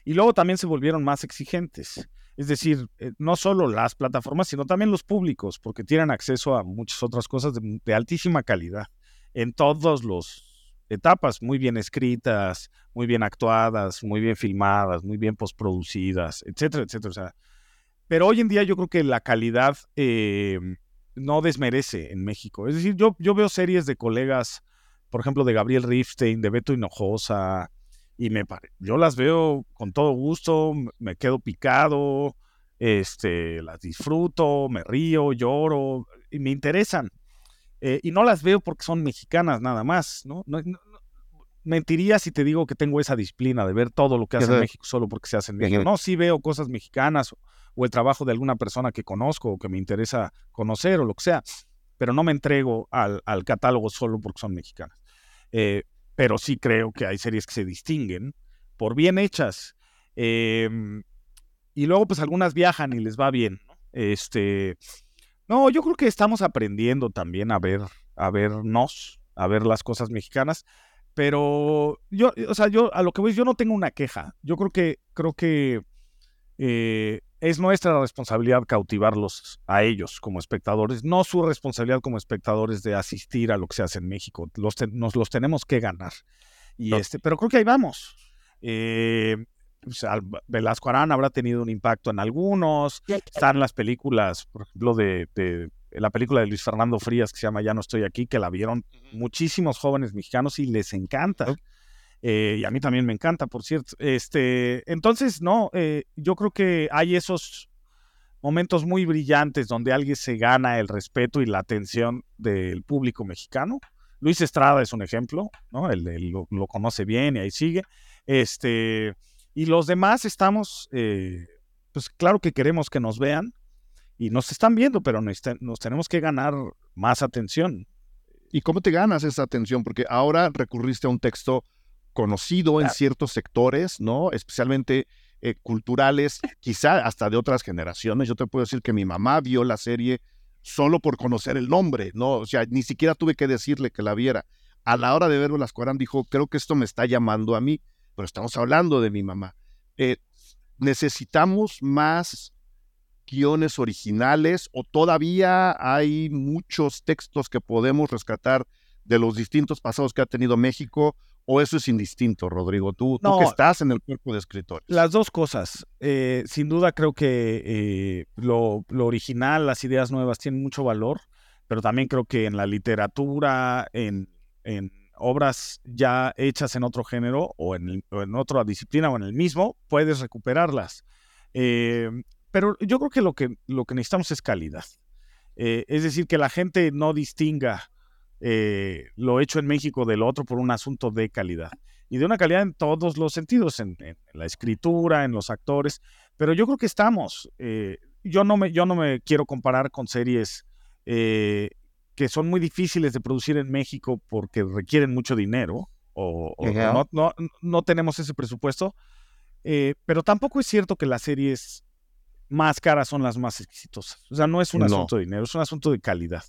Speaker 2: y luego también se volvieron más exigentes. Es decir, eh, no solo las plataformas, sino también los públicos, porque tienen acceso a muchas otras cosas de, altísima calidad en todas las etapas, muy bien escritas, muy bien actuadas, muy bien filmadas, muy bien postproducidas, etcétera, etcétera. O pero hoy en día yo creo que la calidad eh, no desmerece en México. Es decir, yo, yo veo series de colegas, por ejemplo, de Gabriel Rifstein, de Beto Hinojosa, y me pare- yo las veo con todo gusto, me quedo picado, este, las disfruto, me río, lloro, y me interesan. Eh, y no las veo porque son mexicanas nada más, ¿no? No- no- Mentiría si te digo que tengo esa disciplina de ver todo lo que hace en. México solo porque se hace en México. No, sí veo cosas mexicanas o el trabajo de alguna persona que conozco o que me interesa conocer o lo que sea, pero no me entrego al, al catálogo solo porque son mexicanas. Eh, pero sí creo que hay series que se distinguen por bien hechas. em, y luego, pues algunas viajan y les va bien. Este, no, yo creo que estamos aprendiendo también a ver, a vernos, a ver las cosas mexicanas. Pero yo, o sea, yo a lo que voy, yo no tengo una queja. Yo creo que, creo que eh, es nuestra responsabilidad cautivarlos a ellos como espectadores, no su responsabilidad como espectadores de asistir a lo que se hace en México. Los te- nos los tenemos que ganar. Y
Speaker 1: No.
Speaker 2: este, pero creo que ahí vamos. Eh, pues, Velasco Arán habrá tenido un impacto en algunos. Están las películas, por ejemplo, de, de- la película de Luis Fernando Frías que se llama Ya no estoy aquí, que la vieron muchísimos jóvenes mexicanos y les encanta. Eh, y a mí también me encanta, por cierto. Este, entonces, no, eh, yo creo que hay esos momentos muy brillantes donde alguien se gana el respeto y la atención del público mexicano. Luis Estrada es un ejemplo, ¿no? Él, lo, conoce bien y ahí sigue. Este, y los demás estamos, eh, pues claro que queremos que nos vean y nos están viendo, pero nos tenemos que ganar más atención.
Speaker 1: ¿Y cómo te ganas esa atención? Porque ahora recurriste a un texto conocido en ciertos sectores, ¿no? Especialmente eh, culturales, quizá hasta de otras generaciones. Yo te puedo decir que mi mamá vio la serie solo por conocer el nombre, ¿no? O sea, ni siquiera tuve que decirle que la viera. A la hora de ver Velasco Arán dijo, creo que esto me está llamando a mí, pero estamos hablando de mi mamá. Eh, necesitamos más guiones originales o todavía hay muchos textos que podemos rescatar de los distintos pasados que ha tenido México o eso es indistinto, Rodrigo? Tú, tú que estás en el cuerpo de escritores.
Speaker 2: Las dos cosas. Eh, sin duda creo que eh, lo, lo original, las ideas nuevas tienen mucho valor, pero también creo que en la literatura, en, en obras ya hechas en otro género o en, el- o en otra disciplina o en el mismo, puedes recuperarlas. Eh, pero yo creo que lo que, lo que necesitamos es calidad. Es decir, que la gente no distinga eh, lo hecho en México del otro por un asunto de calidad y de una calidad en todos los sentidos, en, en la escritura, en los actores, pero yo creo que estamos. eh, yo, no me, yo no me quiero comparar con series eh, que son muy difíciles de producir en México porque requieren mucho dinero o, no, no, no tenemos ese presupuesto, eh, pero tampoco es cierto que las series más caras son las más exitosas. O sea, no es un
Speaker 1: No.
Speaker 2: asunto de dinero, es un asunto de calidad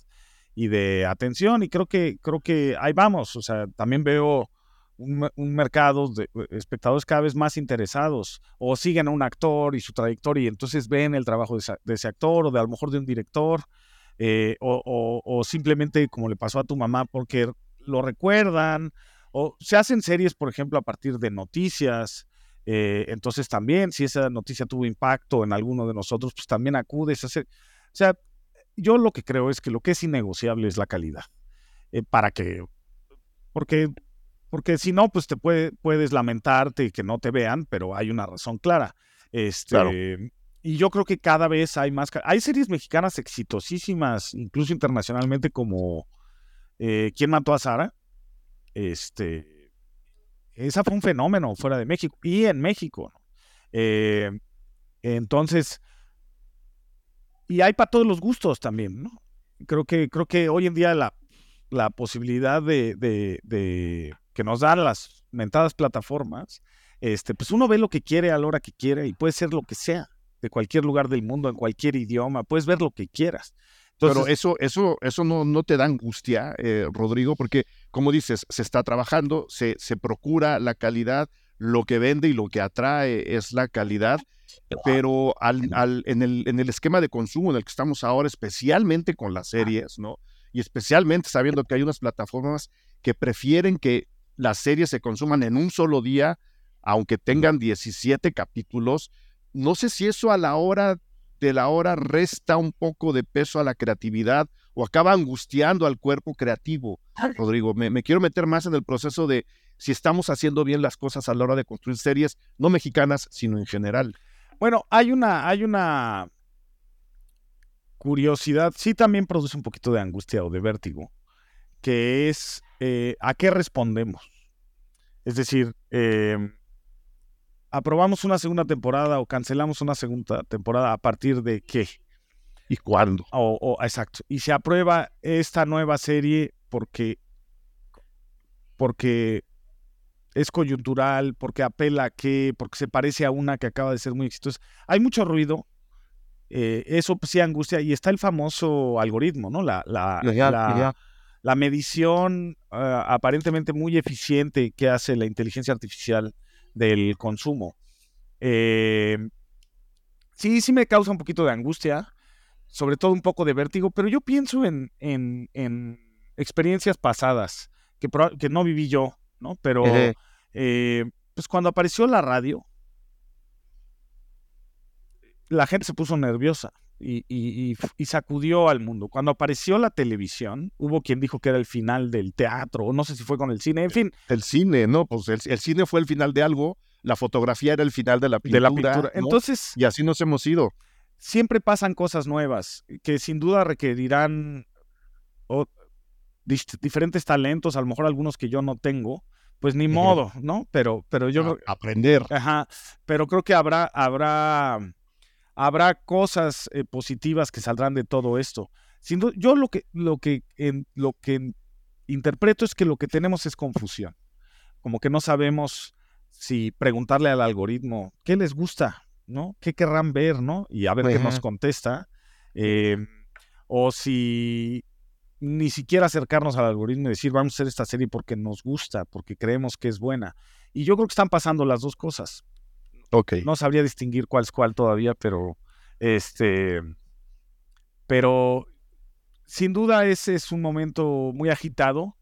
Speaker 2: y de atención y creo que creo que ahí vamos, o sea, también veo un, un mercado de eh, espectadores cada vez más interesados o siguen a un actor y su trayectoria y entonces ven el trabajo de ese, actor o de a lo mejor de un director eh, o, o- o simplemente como le pasó a tu mamá porque lo recuerdan o se hacen series, por ejemplo, a partir de noticias. Eh, entonces también, si esa noticia tuvo impacto en alguno de nosotros, pues también acudes a hacer... O sea, yo lo que creo es que lo que es innegociable es la calidad. Eh, para que... Porque, porque si no, pues te puede, puedes lamentarte y que no te vean, pero hay una razón clara. Este, Y yo creo que cada vez hay más... Hay series mexicanas exitosísimas, incluso internacionalmente, como eh, ¿Quién mató a Sara? Este, esa fue un fenómeno fuera de México y en México. Eh, entonces, y hay para todos los gustos también, ¿no? Creo que, creo que hoy en día la, la posibilidad de, de, que nos dan las mentadas plataformas, este, pues uno ve lo que quiere a la hora que quiere y puede ser lo que sea, de cualquier lugar del mundo, en cualquier idioma, puedes ver lo que quieras.
Speaker 1: Pero eso, eso, eso no, no te da angustia, eh, Rodrigo, porque como dices, se está trabajando, se, se procura la calidad, lo que vende y lo que atrae es la calidad, pero al, al, en, el, en el esquema de consumo en el que estamos ahora, especialmente con las series, ¿no? Y especialmente sabiendo que hay unas plataformas que prefieren que las series se consuman en un solo día, aunque tengan 17 capítulos, no sé si eso a la hora de la hora resta un poco de peso a la creatividad o acaba angustiando al cuerpo creativo. Rodrigo, me, quiero meter más en el proceso de si estamos haciendo bien las cosas a la hora de construir series, no mexicanas, sino en general.
Speaker 2: Bueno, hay una, hay una curiosidad, sí también produce un poquito de angustia o de vértigo, que es eh, a qué respondemos. Es decir, eh, aprobamos una segunda temporada o cancelamos una segunda temporada a partir de qué.
Speaker 1: ¿Y cuándo?
Speaker 2: O, exacto. Y se aprueba esta nueva serie porque, porque es coyuntural, porque apela a qué, porque se parece a una que acaba de ser muy exitosa. Hay mucho ruido. Eh, eso pues, sí angustia. Y está el famoso algoritmo, ¿no? La, la, la, medición ah, aparentemente muy eficiente que hace la inteligencia artificial del consumo. Eh, sí, sí me causa un poquito de angustia, sobre todo un poco de vértigo, pero yo pienso en, en, experiencias pasadas que, que, no viví yo, ¿no? Pero eh, pues cuando apareció la radio, la gente se puso nerviosa. Y, y, sacudió al mundo. Cuando apareció la televisión, hubo quien dijo que era el final del teatro, o no sé si fue con el cine, en fin.
Speaker 1: El cine, ¿no? Pues el, cine fue el final de algo, la fotografía era el final de la pintura. De la pintura.
Speaker 2: Entonces.
Speaker 1: Y así nos hemos ido.
Speaker 2: Siempre pasan cosas nuevas que sin duda requerirán diferentes talentos, a lo mejor algunos que yo no tengo, pues ni modo, ¿no? Pero, pero yo.
Speaker 1: aprender.
Speaker 2: Ajá. Pero creo que habrá, habrá habrá cosas eh, positivas que saldrán de todo esto. yo lo que, lo, que, lo que interpreto es que lo que tenemos es confusión. Como que no sabemos si preguntarle al algoritmo qué les gusta, ¿no? ¿Qué querrán ver, ¿no? Y a ver qué nos contesta. Em, o si ni siquiera acercarnos al algoritmo y decir, vamos a hacer esta serie porque nos gusta, porque creemos que es buena. Y yo creo que están pasando las dos cosas. No sabría distinguir cuál es cuál todavía, pero este. Pero sin duda ese es un momento muy agitado,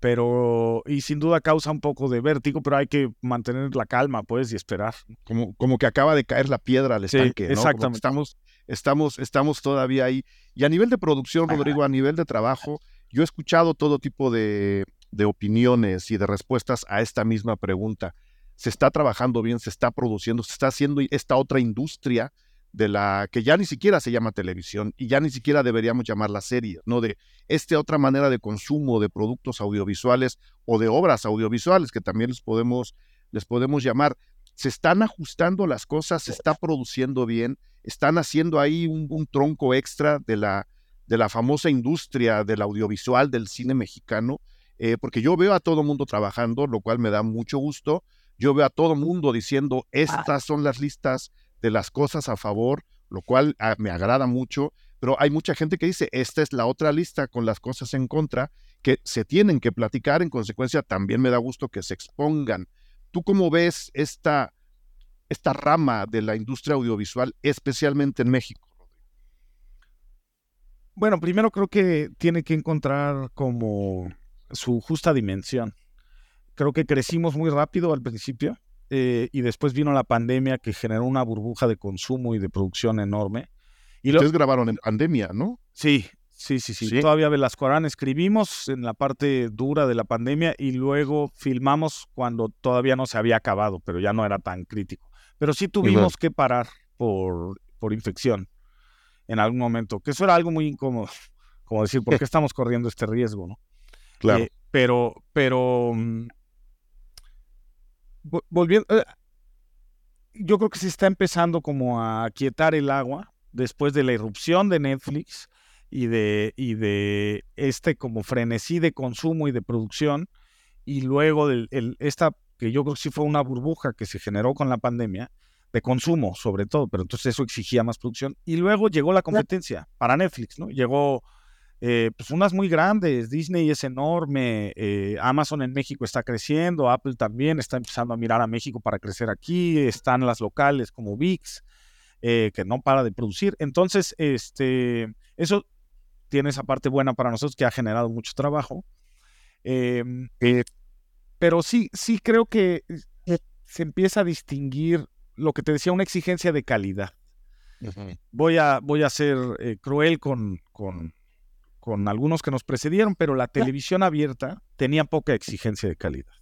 Speaker 2: pero. Y sin duda causa un poco de vértigo, pero hay que mantener la calma, pues, y esperar.
Speaker 1: Como, como que acaba de caer la piedra al estanque, ¿no?
Speaker 2: Exactamente.
Speaker 1: Estamos, estamos, estamos todavía ahí. Y a nivel de producción, Rodrigo, a nivel de trabajo, yo he escuchado todo tipo de, de opiniones y de respuestas a esta misma pregunta. Se está trabajando bien, se está produciendo, se está haciendo esta otra industria de la que ya ni siquiera se llama televisión y ya ni siquiera deberíamos llamarla serie, ¿no? De esta otra manera de consumo de productos audiovisuales o de obras audiovisuales que también les podemos, les podemos llamar. Se están ajustando las cosas, se está produciendo bien, están haciendo ahí un, tronco extra de la, de la famosa industria del audiovisual, del cine mexicano, eh, porque yo veo a todo mundo trabajando, lo cual me da mucho gusto, yo veo a todo mundo diciendo, estas son las listas de las cosas a favor, lo cual ah, me agrada mucho, pero hay mucha gente que dice, esta es la otra lista con las cosas en contra, que se tienen que platicar, en consecuencia también me da gusto que se expongan. ¿Tú cómo ves esta, esta rama de la industria audiovisual, especialmente en México?
Speaker 2: Bueno, primero creo que tiene que encontrar como su justa dimensión creo que crecimos muy rápido al principio eh, y después vino la pandemia que generó una burbuja de consumo y de producción enorme.
Speaker 1: Y Ustedes grabaron en pandemia, ¿no?
Speaker 2: Sí, sí, sí, sí, Todavía Velasco Arán escribimos en la parte dura de la pandemia y luego filmamos cuando todavía no se había acabado, pero ya no era tan crítico. Pero sí tuvimos que parar por, por infección en algún momento, que eso era algo muy incómodo, como decir, ¿por qué estamos corriendo este riesgo? ¿no?
Speaker 1: Claro. Eh,
Speaker 2: pero, pero, mm, volviendo, eh, yo creo que se está empezando como a quietar el agua después de la irrupción de Netflix y de, y de este como frenesí de consumo y de producción y luego del, esta que yo creo que sí fue una burbuja que se generó con la pandemia de consumo sobre todo, pero entonces eso exigía más producción y luego llegó la competencia para Netflix, ¿no? Llegó eh, pues unas muy grandes, Disney es enorme, eh, Amazon en México está creciendo, Apple también está empezando a mirar a México para crecer aquí, están las locales como VIX, eh, que no para de producir. Entonces, este, eso tiene esa parte buena para nosotros que ha generado mucho trabajo. Em, pero sí, sí creo que se empieza a distinguir lo que te decía, una exigencia de calidad. voy, a, voy a ser cruel con, con con algunos que nos precedieron, pero la televisión abierta tenía poca exigencia de calidad.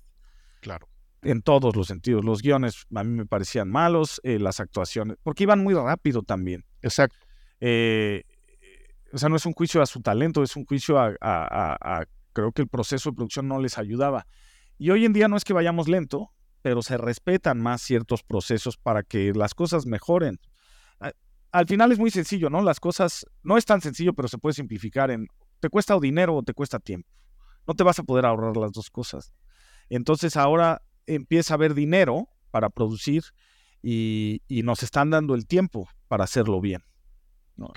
Speaker 1: Claro.
Speaker 2: En todos los sentidos. Los guiones a mí me parecían malos, eh, las actuaciones, porque iban muy rápido también.
Speaker 1: Exacto.
Speaker 2: Eh, o sea, no es un juicio a su talento, es un juicio a, creo que el proceso de producción no les ayudaba. Y hoy en día no es que vayamos lento, pero se respetan más ciertos procesos para que las cosas mejoren al final es muy sencillo, ¿no? Las cosas no es tan sencillo, pero se puede simplificar en te cuesta dinero o te cuesta tiempo. No te vas a poder ahorrar las dos cosas. Entonces ahora empieza a haber dinero para producir y, nos están dando el tiempo para hacerlo bien.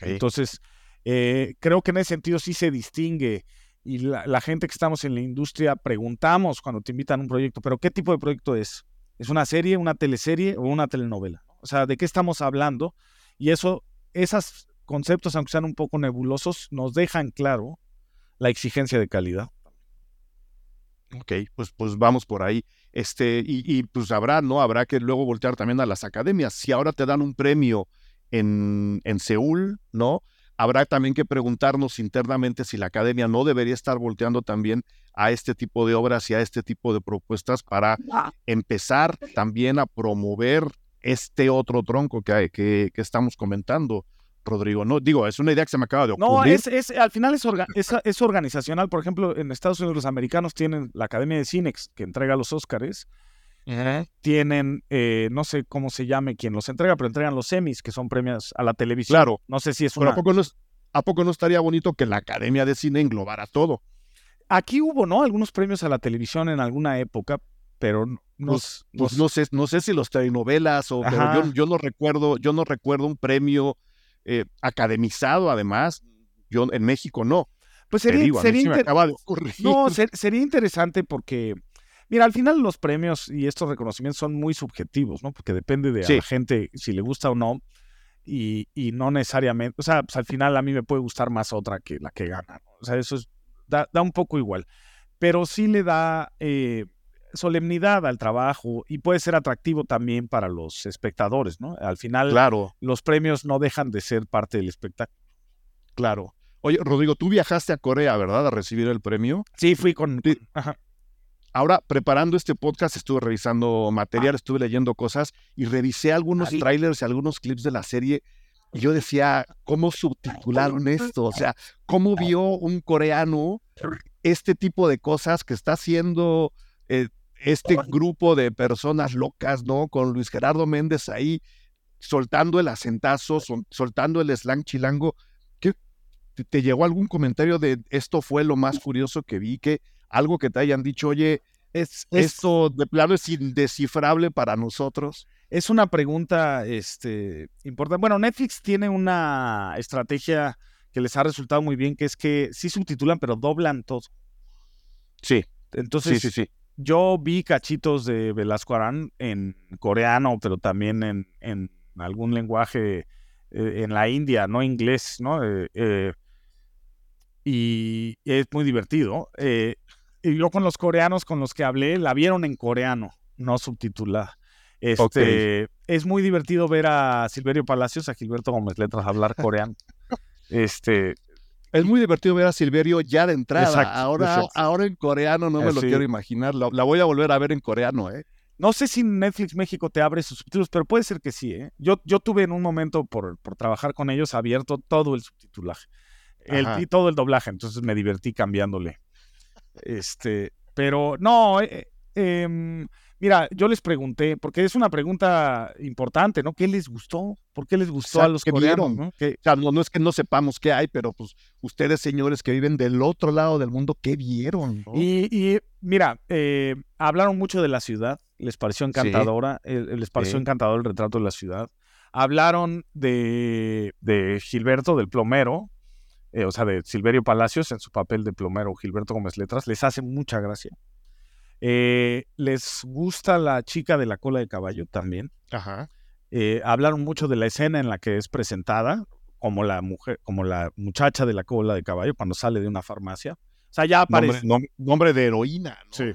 Speaker 2: Entonces, eh, creo que en ese sentido sí se distingue y la, gente que estamos en la industria preguntamos cuando te invitan a un proyecto, pero ¿qué tipo de proyecto es? ¿Es una serie, una teleserie o una telenovela? O sea, ¿de qué estamos hablando? Y eso, esos conceptos, aunque sean un poco nebulosos, nos dejan claro la exigencia de calidad.
Speaker 1: Ok, pues, pues vamos por ahí. Este, y, pues habrá, ¿no? Habrá que luego voltear también a las academias. Si ahora te dan un premio en, en Seúl, ¿no? Habrá también que preguntarnos internamente si la academia no debería estar volteando también a este tipo de obras y a este tipo de propuestas para empezar también a promover este otro tronco que, que, que estamos comentando. Rodrigo. No, digo, es una idea que se me acaba de ocurrir.
Speaker 2: No, es, es al final es, es, organizacional. Por ejemplo, en Estados Unidos los americanos tienen la Academia de Cinex, que entrega los Óscares. Tienen, eh, no sé cómo se llame quien los entrega, pero entregan los Emmys, que son premios a la televisión.
Speaker 1: Claro.
Speaker 2: No sé si es
Speaker 1: una... ¿a poco no, ¿a poco no estaría bonito que la Academia de Cine englobara todo?
Speaker 2: Aquí hubo, ¿no? Algunos premios a la televisión en alguna época, pero
Speaker 1: pues, pues no sé, no sé si los telenovelas o pero yo, no recuerdo, yo no recuerdo un premio eh, academizado, además, yo en México no.
Speaker 2: Pues sería, sería No, sería interesante porque, mira, al final los premios y estos reconocimientos son muy subjetivos, ¿no? Porque depende de la gente si le gusta o no. Y, y, no necesariamente, o sea, pues al final a mí me puede gustar más otra que la que gana. O sea, eso es, da, da un poco igual. Pero sí le da, eh, solemnidad al trabajo y puede ser atractivo también para los espectadores, ¿no? Al final,
Speaker 1: claro.
Speaker 2: los premios no dejan de ser parte del espectáculo.
Speaker 1: Claro. Oye, Rodrigo, tú viajaste a Corea, ¿verdad? A recibir el premio.
Speaker 2: Sí, fui con...
Speaker 1: Ahora, preparando este podcast, estuve revisando material, estuve leyendo cosas y revisé algunos trailers y algunos clips de la serie. Y yo decía, ¿cómo subtitularon esto? O sea, ¿cómo vio un coreano este tipo de cosas que está haciendo eh, este grupo de personas locas, ¿no? Con Luis Gerardo Méndez ahí soltando el acentazo, soltando el slang chilango. ¿Qué, te, llegó algún comentario de esto fue lo más curioso que vi? Que algo que te hayan dicho, oye, es, esto de plano es indescifrable para nosotros.
Speaker 2: Es una pregunta este, importante. Bueno, Netflix tiene una estrategia que les ha resultado muy bien, que es que sí subtitulan, pero doblan todo.
Speaker 1: Sí.
Speaker 2: Entonces,
Speaker 1: sí, sí, sí.
Speaker 2: Yo vi cachitos de Velasco Arán en coreano, pero también en, en algún lenguaje eh, en la India, no inglés, ¿no? Eh, eh, y es muy divertido. Y yo con los coreanos con los que hablé, la vieron en coreano, no subtitulada. Este, Es muy divertido ver a Silverio Palacios, a Gilberto Gómez Letras hablar coreano. este,
Speaker 1: es muy divertido ver a Silverio ya de entrada. ahora, ahora en coreano no me lo quiero imaginar. La, la, voy a volver a ver en coreano, ¿eh?
Speaker 2: No sé si Netflix México te abre sus subtítulos, pero puede ser que sí. ¿eh? Yo, yo tuve en un momento por, por trabajar con ellos abierto todo el subtitulaje el, y todo el doblaje, entonces me divertí cambiándole. Este, pero no, eh, em, mira, yo les pregunté, porque es una pregunta importante, ¿no? ¿Qué les gustó? ¿Por qué les gustó a los que
Speaker 1: vieron? ¿no? ¿no? es que no sepamos qué hay, pero pues ustedes, señores que viven del otro lado del mundo, ¿qué vieron?
Speaker 2: Y, mira, eh, hablaron mucho de la ciudad les pareció encantadora, eh, les pareció encantador el retrato de la ciudad. Hablaron de, de Gilberto, del plomero, eh, o sea, de Silverio Palacios en su papel de plomero, Gilberto Gómez Letras, les hace mucha gracia. Eh, les gusta la chica de la cola de caballo también.
Speaker 1: Ajá.
Speaker 2: hablaron mucho de la escena en la que es presentada, como la mujer, como la muchacha de la cola de caballo cuando sale de una farmacia. O sea, ya aparece.
Speaker 1: Nombre, de heroína, ¿no?
Speaker 2: Sí.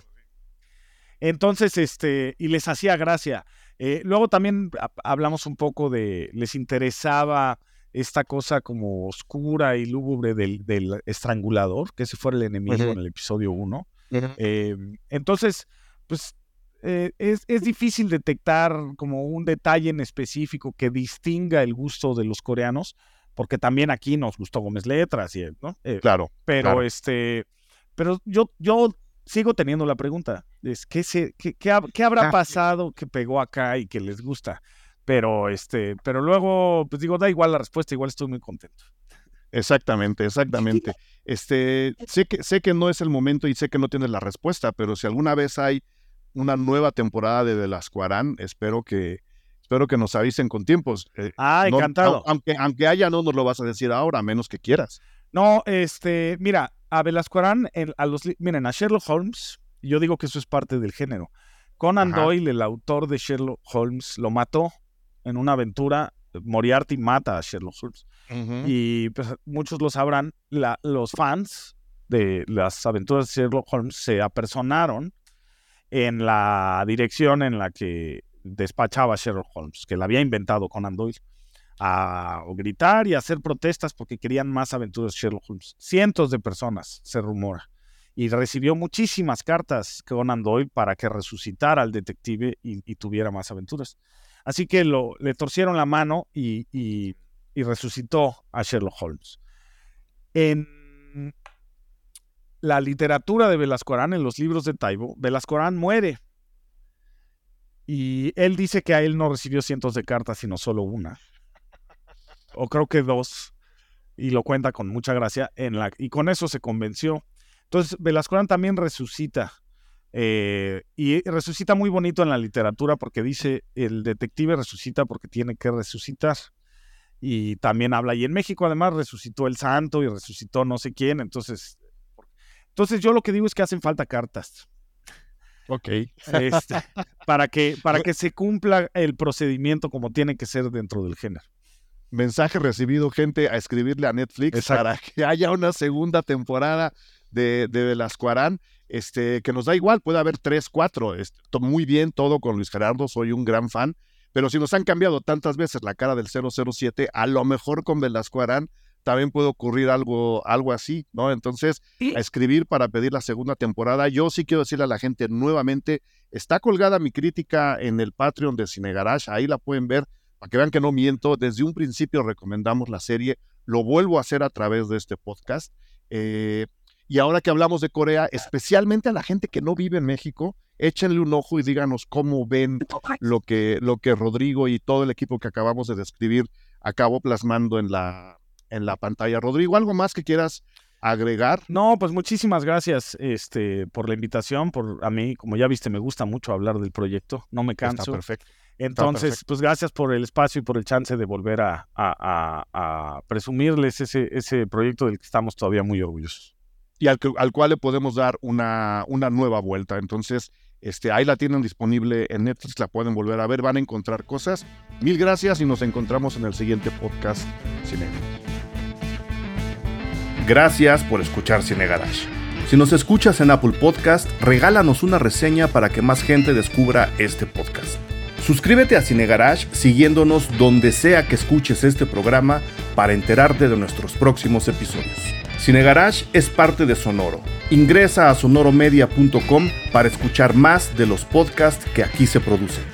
Speaker 2: Entonces, este, y les hacía gracia. Eh, luego también hablamos un poco de, les interesaba esta cosa como oscura y lúgubre del, del estrangulador, que ese fue el enemigo en el episodio 1. Em, entonces, pues eh, es, es, difícil detectar como un detalle en específico que distinga el gusto de los coreanos, porque también aquí nos gustó Gómez Letras, y, ¿no?
Speaker 1: Eh, claro.
Speaker 2: Pero este, pero yo, yo sigo teniendo la pregunta. Es, ¿qué, se, qué, qué, habrá pasado que pegó acá y que les gusta? Pero, este, pero luego, pues digo, da igual la respuesta, igual estoy muy contento.
Speaker 1: Exactamente, exactamente. Este, sé que, sé que no es el momento y sé que no tienes la respuesta, pero si alguna vez hay una nueva temporada de The Las Cuarán, espero que, espero que nos avisen con tiempos.
Speaker 2: Eh, ah, encantado.
Speaker 1: aunque, aunque haya, no nos lo vas a decir ahora, a menos que quieras.
Speaker 2: No, este, mira, a Velasco Arán, a los, miren, a Sherlock Holmes, yo digo que eso es parte del género. Conan Doyle, el autor de Sherlock Holmes, lo mató en una aventura. Moriarty mata a Sherlock Holmes. Y pues, muchos lo sabrán, los fans de las aventuras de Sherlock Holmes se apersonaron en la dirección en la que despachaba Sherlock Holmes, que la había inventado Conan Doyle a gritar y hacer protestas porque querían más aventuras de Sherlock Holmes. Cientos de personas, se rumora. Y recibió muchísimas cartas Conan Doyle para que resucitara al detective y, tuviera más aventuras. Así que lo, le torcieron la mano y, resucitó a Sherlock Holmes. En la literatura de Velasco Arán, en los libros de Taibo, Velasco Arán muere. Y él dice que a él no recibió cientos de cartas, sino solo una o creo que dos, y lo cuenta con mucha gracia, en la, y con eso se convenció. Entonces, Velasco también resucita, eh, y resucita muy bonito en la literatura porque dice, el detective resucita porque tiene que resucitar. Y también habla, y en México además resucitó el santo y resucitó no sé quién, entonces... Entonces yo lo que digo es que hacen falta cartas.
Speaker 1: Ok.
Speaker 2: Este, para, que, para que se cumpla el procedimiento como tiene que ser dentro del género
Speaker 1: mensaje recibido, gente, a escribirle a Netflix para que haya una segunda temporada de, de Velasco Arán, este, que nos da igual, puede haber tres, cuatro, muy bien todo con Luis Gerardo, soy un gran fan, pero si nos han cambiado tantas veces la cara del 007, a lo mejor con Velasco Arán también puede ocurrir algo, algo así, ¿no? Entonces, a escribir para pedir la segunda temporada. Yo sí quiero decirle a la gente nuevamente, está colgada mi crítica en el Patreon de Cine Garage, ahí la pueden ver para que vean que no miento, desde un principio recomendamos la serie, lo vuelvo a hacer a través de este podcast. Eh, y ahora que hablamos de Corea, especialmente a la gente que no vive en México, échenle un ojo y díganos cómo ven lo que, lo que Rodrigo y todo el equipo que acabamos de describir acabó plasmando en la, en la pantalla. Rodrigo, ¿algo más que quieras agregar?
Speaker 2: No, pues muchísimas gracias este, por la invitación. Por, a mí, como ya viste, me gusta mucho hablar del proyecto. No me canso.
Speaker 1: Está perfecto.
Speaker 2: Entonces, pues gracias por el espacio y por el chance de volver a, presumirles ese, ese proyecto del que estamos todavía muy orgullosos.
Speaker 1: Y al, al cual le podemos dar una, una nueva vuelta. Entonces, este, ahí la tienen disponible en Netflix, la pueden volver a ver, van a encontrar cosas. Mil gracias y nos encontramos en el siguiente podcast Cine. Gracias por escuchar Cine Garage. Si nos escuchas en Apple Podcast, regálanos una reseña para que más gente descubra este podcast. Suscríbete a Cine Garage siguiéndonos donde sea que escuches este programa para enterarte de nuestros próximos episodios. Cine Garage es parte de Sonoro. Ingresa a sonoromedia.com para escuchar más de los podcasts que aquí se producen.